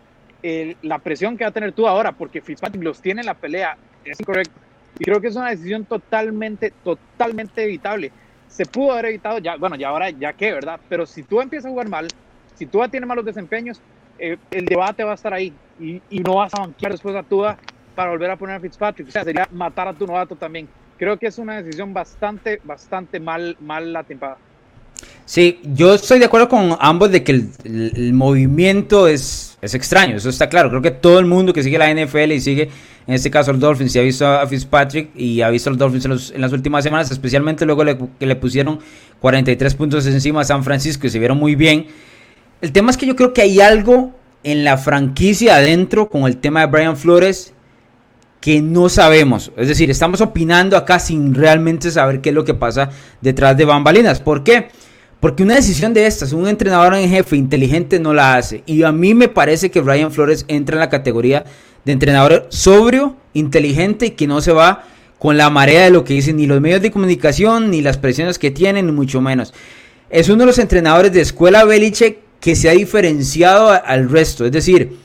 la presión que va a tener tú ahora, porque Fitzpatrick los tiene en la pelea, es incorrecto. Y creo que es una decisión totalmente, totalmente evitable. Se pudo haber evitado ya, bueno, ya ahora ya qué, ¿verdad? Pero si tú empiezas a jugar mal, si tú tiene malos desempeños, eh, el debate va a estar ahí y, y, no vas a banquear después a Tua para volver a poner a Fitzpatrick. O sea, sería matar a tu novato también. Creo que es una decisión bastante, bastante mal, mal atimpada. Sí, yo estoy de acuerdo con ambos de que el, movimiento es, es, extraño, eso está claro. Creo que todo el mundo que sigue la NFL y sigue, en este caso, los Dolphins, y ha visto a Fitzpatrick y ha visto a los Dolphins en, las últimas semanas, especialmente luego que le pusieron 43 puntos encima a San Francisco y se vieron muy bien. El tema es que yo creo que hay algo en la franquicia adentro con el tema de Brian Flores que no sabemos. Es decir, estamos opinando acá sin realmente saber qué es lo que pasa detrás de bambalinas. ¿Por qué? Porque una decisión de estas, un entrenador en jefe inteligente no la hace. Y a mí me parece que Brian Flores entra en la categoría de entrenador sobrio, inteligente y que no se va con la marea de lo que dicen ni los medios de comunicación, ni las presiones que tienen, ni mucho menos. Es uno de los entrenadores de escuela Belichick que se ha diferenciado al resto. Es decir,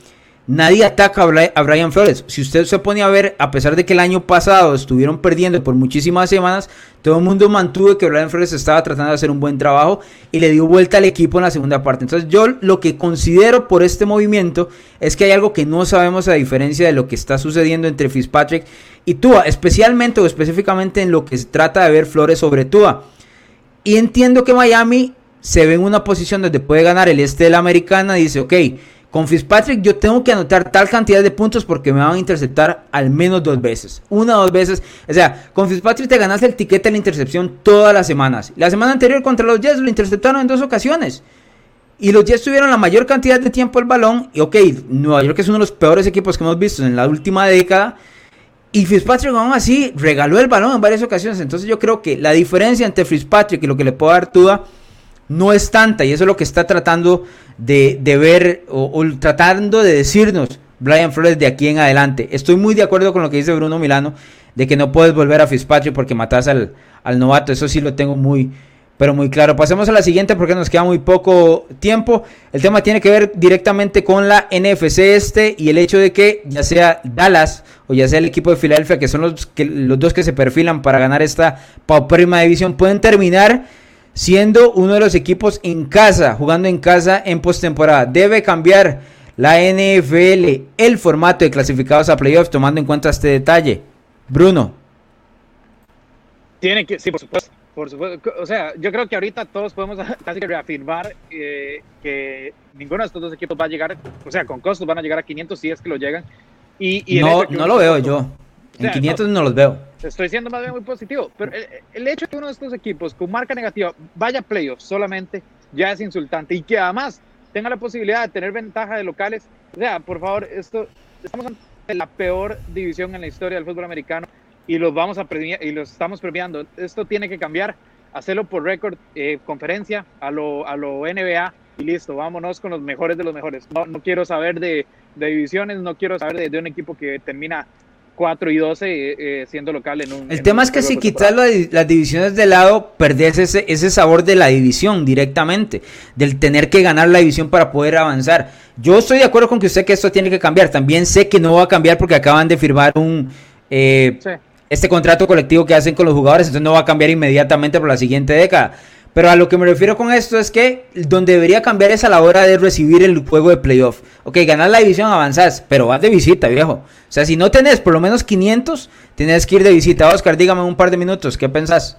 Nadie ataca a Brian Flores. Si usted se pone a ver, a pesar de que el año pasado estuvieron perdiendo por muchísimas semanas, todo el mundo mantuvo que Brian Flores estaba tratando de hacer un buen trabajo y le dio vuelta al equipo en la segunda parte. Entonces yo lo que considero por este movimiento es que hay algo que no sabemos a diferencia de lo que está sucediendo entre Fitzpatrick y Tua, especialmente o específicamente en lo que se trata de ver Flores sobre Tua. Y entiendo que Miami se ve en una posición donde puede ganar el este de la americana y dice, ok, con Fitzpatrick yo tengo que anotar tal cantidad de puntos porque me van a interceptar al menos dos veces. Una o dos veces. O sea, con Fitzpatrick te ganaste el ticket de la intercepción todas las semanas. La semana anterior contra los Jets lo interceptaron en dos ocasiones. Y los Jets tuvieron la mayor cantidad de tiempo el balón. Y ok, Nueva York es uno de los peores equipos que hemos visto en la última década. Y Fitzpatrick aún así regaló el balón en varias ocasiones. Entonces yo creo que la diferencia entre Fitzpatrick y lo que le puedo dar Tuda no es tanta. Y eso es lo que está tratando de, ver o, tratando de decirnos Brian Flores de aquí en adelante. Estoy muy de acuerdo con lo que dice Bruno Milano, de que no puedes volver a Fitzpatrick porque matas al, al novato. Eso sí lo tengo muy, pero muy claro. Pasemos a la siguiente porque nos queda muy poco tiempo. El tema tiene que ver directamente con la NFC este y el hecho de que ya sea Dallas o ya sea el equipo de Filadelfia, que son los, que, los dos que se perfilan para ganar esta paupérrima división, pueden terminar siendo uno de los equipos en casa, jugando en casa en postemporada. Debe cambiar la NFL el formato de clasificados a playoffs tomando en cuenta este detalle. Bruno. Tiene que, sí, por supuesto. Por supuesto. O sea, yo creo que ahorita todos podemos casi reafirmar eh, que ninguno de estos dos equipos va a llegar, o sea, con costos van a llegar a 500 si es que lo llegan. Y, no, no lo veo yo. En 500 no, los veo. Estoy siendo más bien muy positivo. Pero el, hecho de que uno de estos equipos con marca negativa vaya a playoffs solamente ya es insultante. Y que además tenga la posibilidad de tener ventaja de locales. O sea, por favor, esto estamos en la peor división en la historia del fútbol americano y los vamos a premiar, y los estamos premiando. Esto tiene que cambiar. Hacerlo por récord, eh, conferencia a lo, a lo NBA y listo, vámonos con los mejores de los mejores. No, no quiero saber de, de divisiones, no quiero saber de, de, un equipo que termina 4 y 12 eh, eh, siendo local en un... El tema es que si quitas las divisiones de lado, perdés ese, ese sabor de la división directamente, del tener que ganar la división para poder avanzar. Yo estoy de acuerdo con que usted que esto tiene que cambiar. También sé que no va a cambiar porque acaban de firmar un... Eh, este contrato colectivo que hacen con los jugadores, entonces no va a cambiar inmediatamente por la siguiente década. Pero a lo que me refiero con esto es que donde debería cambiar es a la hora de recibir el juego de playoff. Ok, ganar la división avanzás, pero vas de visita, viejo. O sea, si no tenés por lo menos 500, tienes que ir de visita. Oscar, dígame un par de minutos, ¿qué pensás?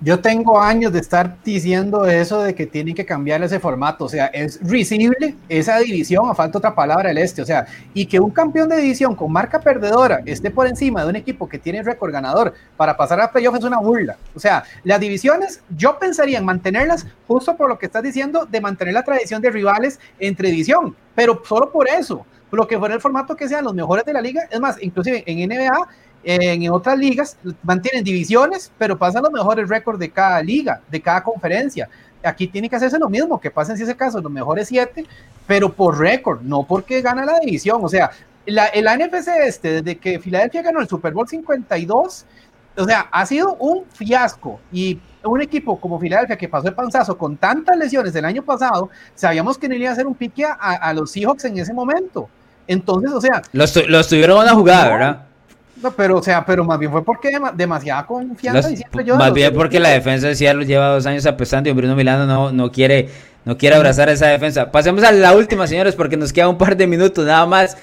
Yo tengo años de estar diciendo eso de que tienen que cambiar ese formato, o sea, es risible esa división, a falta otra palabra el este, o sea, y que un campeón de división con marca perdedora esté por encima de un equipo que tiene récord ganador para pasar a playoff es una burla. O sea, las divisiones, yo pensaría en mantenerlas justo por lo que estás diciendo, de mantener la tradición de rivales entre división, pero solo por eso, por lo que fuera el formato que sean los mejores de la liga, es más, inclusive en NBA en otras ligas mantienen divisiones, pero pasan los mejores récords de cada liga, de cada conferencia. Aquí tiene que hacerse lo mismo, que pasen, si es el caso, los mejores siete, pero por récord, no porque gana la división. O sea, la, el NFC este, desde que Filadelfia ganó el Super Bowl 52, o sea, ha sido un fiasco. Y un equipo como Filadelfia que pasó el panzazo con tantas lesiones el año pasado, sabíamos que no iba a hacer un pique a, los Seahawks en ese momento. Entonces, o sea. Los, los tuvieron una jugada, ¿verdad? Pero, o sea, pero más bien fue porque demasiada confianza Más bien porque la defensa de Seattle lleva dos años apestando y Bruno Milano no, no quiere, no quiere abrazar esa defensa. Pasemos a la última, señores, porque nos queda un par de minutos nada más.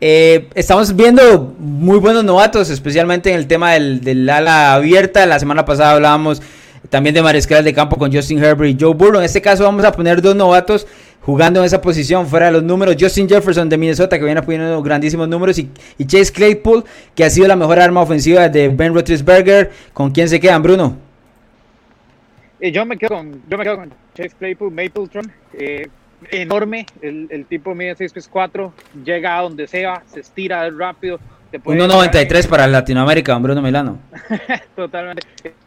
Eh, estamos viendo muy buenos novatos, especialmente en el tema del, del, ala abierta. La semana pasada hablábamos también de mariscal de campo con Justin Herbert y Joe Burrow. En este caso vamos a poner dos novatos jugando en esa posición fuera de los números. Justin Jefferson de Minnesota, que viene poniendo grandísimos números, y, y, Chase Claypool, que ha sido la mejor arma ofensiva de Ben Roethlisberger. ¿Con quién se quedan, Bruno? Eh, yo, me quedo con, yo me quedo con Chase Claypool, Mapletron. Eh, enorme, el, el, tipo mide 6 pies 4, llega a donde sea, se estira rápido. 1.93 para Latinoamérica, Bruno Milano. Totalmente.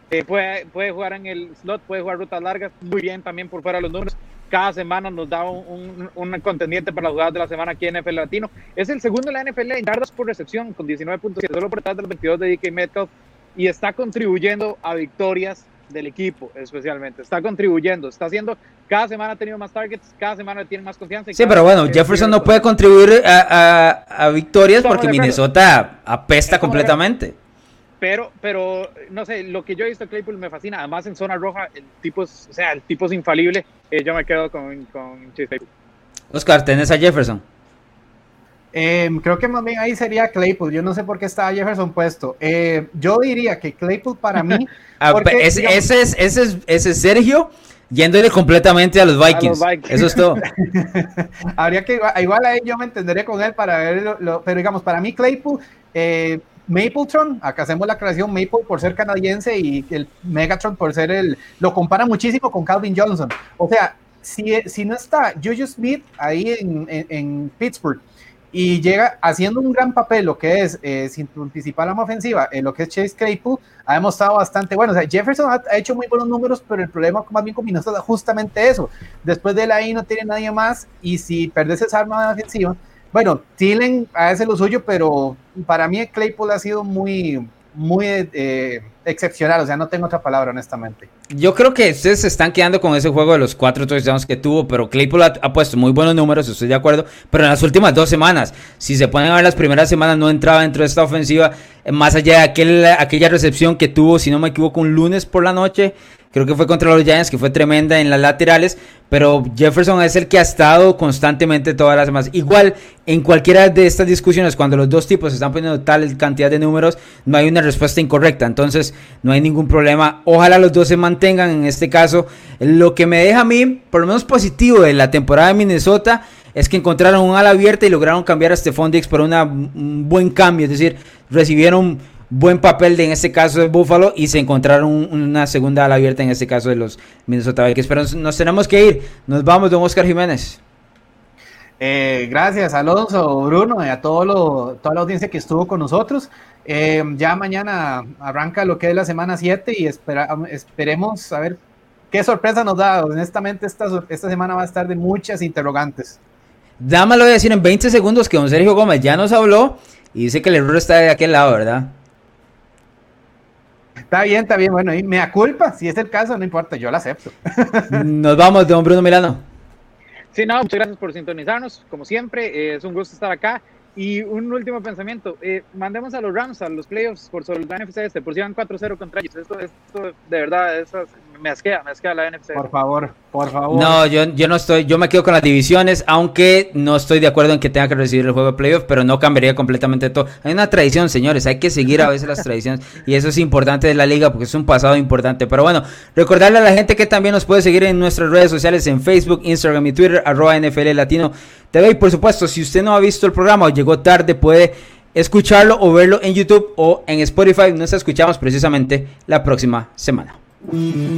Eh, puede, puede jugar en el slot, puede jugar rutas largas, muy bien también por fuera de los números. Cada semana nos da un, un, un contendiente para las jugadas de la semana aquí en NFL Latino. Es el segundo en la NFL en yardas por recepción con 19.7, solo por detrás de los 22 de DK Metcalf y está contribuyendo a victorias del equipo, especialmente. Está contribuyendo, está haciendo, cada semana ha tenido más targets, cada semana tiene más confianza. Sí, pero bueno, Jefferson no puede contribuir a, a, a victorias porque Minnesota apesta completamente. Pero, pero, no sé, lo que yo he visto de Claypool me fascina. Además, en zona roja, el tipo es, o sea, el tipo es infalible. Eh, yo me quedo con, con Chase Claypool. Oscar, ¿tenés a Jefferson? Eh, creo que más bien ahí sería Claypool. Yo no sé por qué estaba Jefferson puesto. Eh, yo diría que Claypool para mí. porque, ese, digamos, ese, es, ese, es, ese es Sergio yéndole completamente a los Vikings. A los Vikings. Eso es todo. Habría que igual ahí yo me entenderé con él para ver, lo, lo, pero digamos, para mí Claypool, eh, Mapletron, acá hacemos la aclaración, Maple por ser canadiense y el Megatron por ser el, lo compara muchísimo con Calvin Johnson. O sea, si, si no está Juju Smith ahí en, en, Pittsburgh, y llega haciendo un gran papel, lo que es eh, sin principal arma ofensiva, en lo que es Chase Claypool, ha demostrado bastante bueno. O sea, Jefferson ha, ha, hecho muy buenos números, pero el problema más bien con Minnesota es justamente eso. Después de él ahí no tiene nadie más, y si perdes esa arma ofensiva, bueno, Thielen hace lo suyo, pero para mí Claypool ha sido muy, muy eh, excepcional, o sea, no tengo otra palabra, honestamente. Yo creo que ustedes se están quedando con ese juego de los cuatro touchdowns que tuvo, pero Claypool ha, puesto muy buenos números, estoy de acuerdo, pero en las últimas dos semanas, si se ponen a ver las primeras semanas, no entraba dentro de esta ofensiva, más allá de aquel, aquella recepción que tuvo, si no me equivoco, un lunes por la noche, creo que fue contra los Giants, que fue tremenda en las laterales, pero Jefferson es el que ha estado constantemente todas las semanas. Igual, en cualquiera de estas discusiones, cuando los dos tipos están poniendo tal cantidad de números, no hay una respuesta incorrecta, entonces no hay ningún problema. Ojalá los dos se mantengan en este caso. Lo que me deja a mí, por lo menos positivo de la temporada de Minnesota, es que encontraron un ala abierta y lograron cambiar a Stephon Diggs por una, un buen cambio, es decir, recibieron buen papel de en este caso de Buffalo y se encontraron una segunda ala abierta en este caso de los Minnesota Vikings. Pero nos, nos tenemos que ir. Nos vamos, don Oscar Jiménez. Eh, gracias, Alonso, Bruno, y a todo lo, toda la audiencia que estuvo con nosotros. Eh, ya mañana arranca lo que es la semana 7 y espera, esperemos a ver qué sorpresa nos da. Honestamente, esta, esta semana va a estar de muchas interrogantes. Dámelo de decir en 20 segundos que don Sergio Gómez ya nos habló y dice que el error está de aquel lado, ¿verdad? Está bien, está bien. Bueno, y me culpa. Si es el caso, no importa, yo lo acepto. Nos vamos, don Bruno Milano. Sí, no, muchas gracias por sintonizarnos. Como siempre, eh, es un gusto estar acá. Y un último pensamiento, eh, mandemos a los Rams a los playoffs por sobre la NFC este, por si van 4-0 contra ellos. Esto, esto de verdad, eso me asquea, me asquea la NFC. Por favor, por favor. No, yo, yo no estoy, yo me quedo con las divisiones, aunque no estoy de acuerdo en que tenga que recibir el juego de playoffs, pero no cambiaría completamente todo. Hay una tradición, señores, hay que seguir a veces las tradiciones y eso es importante de la liga porque es un pasado importante. Pero bueno, recordarle a la gente que también nos puede seguir en nuestras redes sociales en Facebook, Instagram y Twitter, arroba NFL Latino TV. Y por supuesto, si usted no ha visto el programa o llegó tarde, puede escucharlo o verlo en YouTube o en Spotify. Nos escuchamos precisamente la próxima semana. Mm-hmm.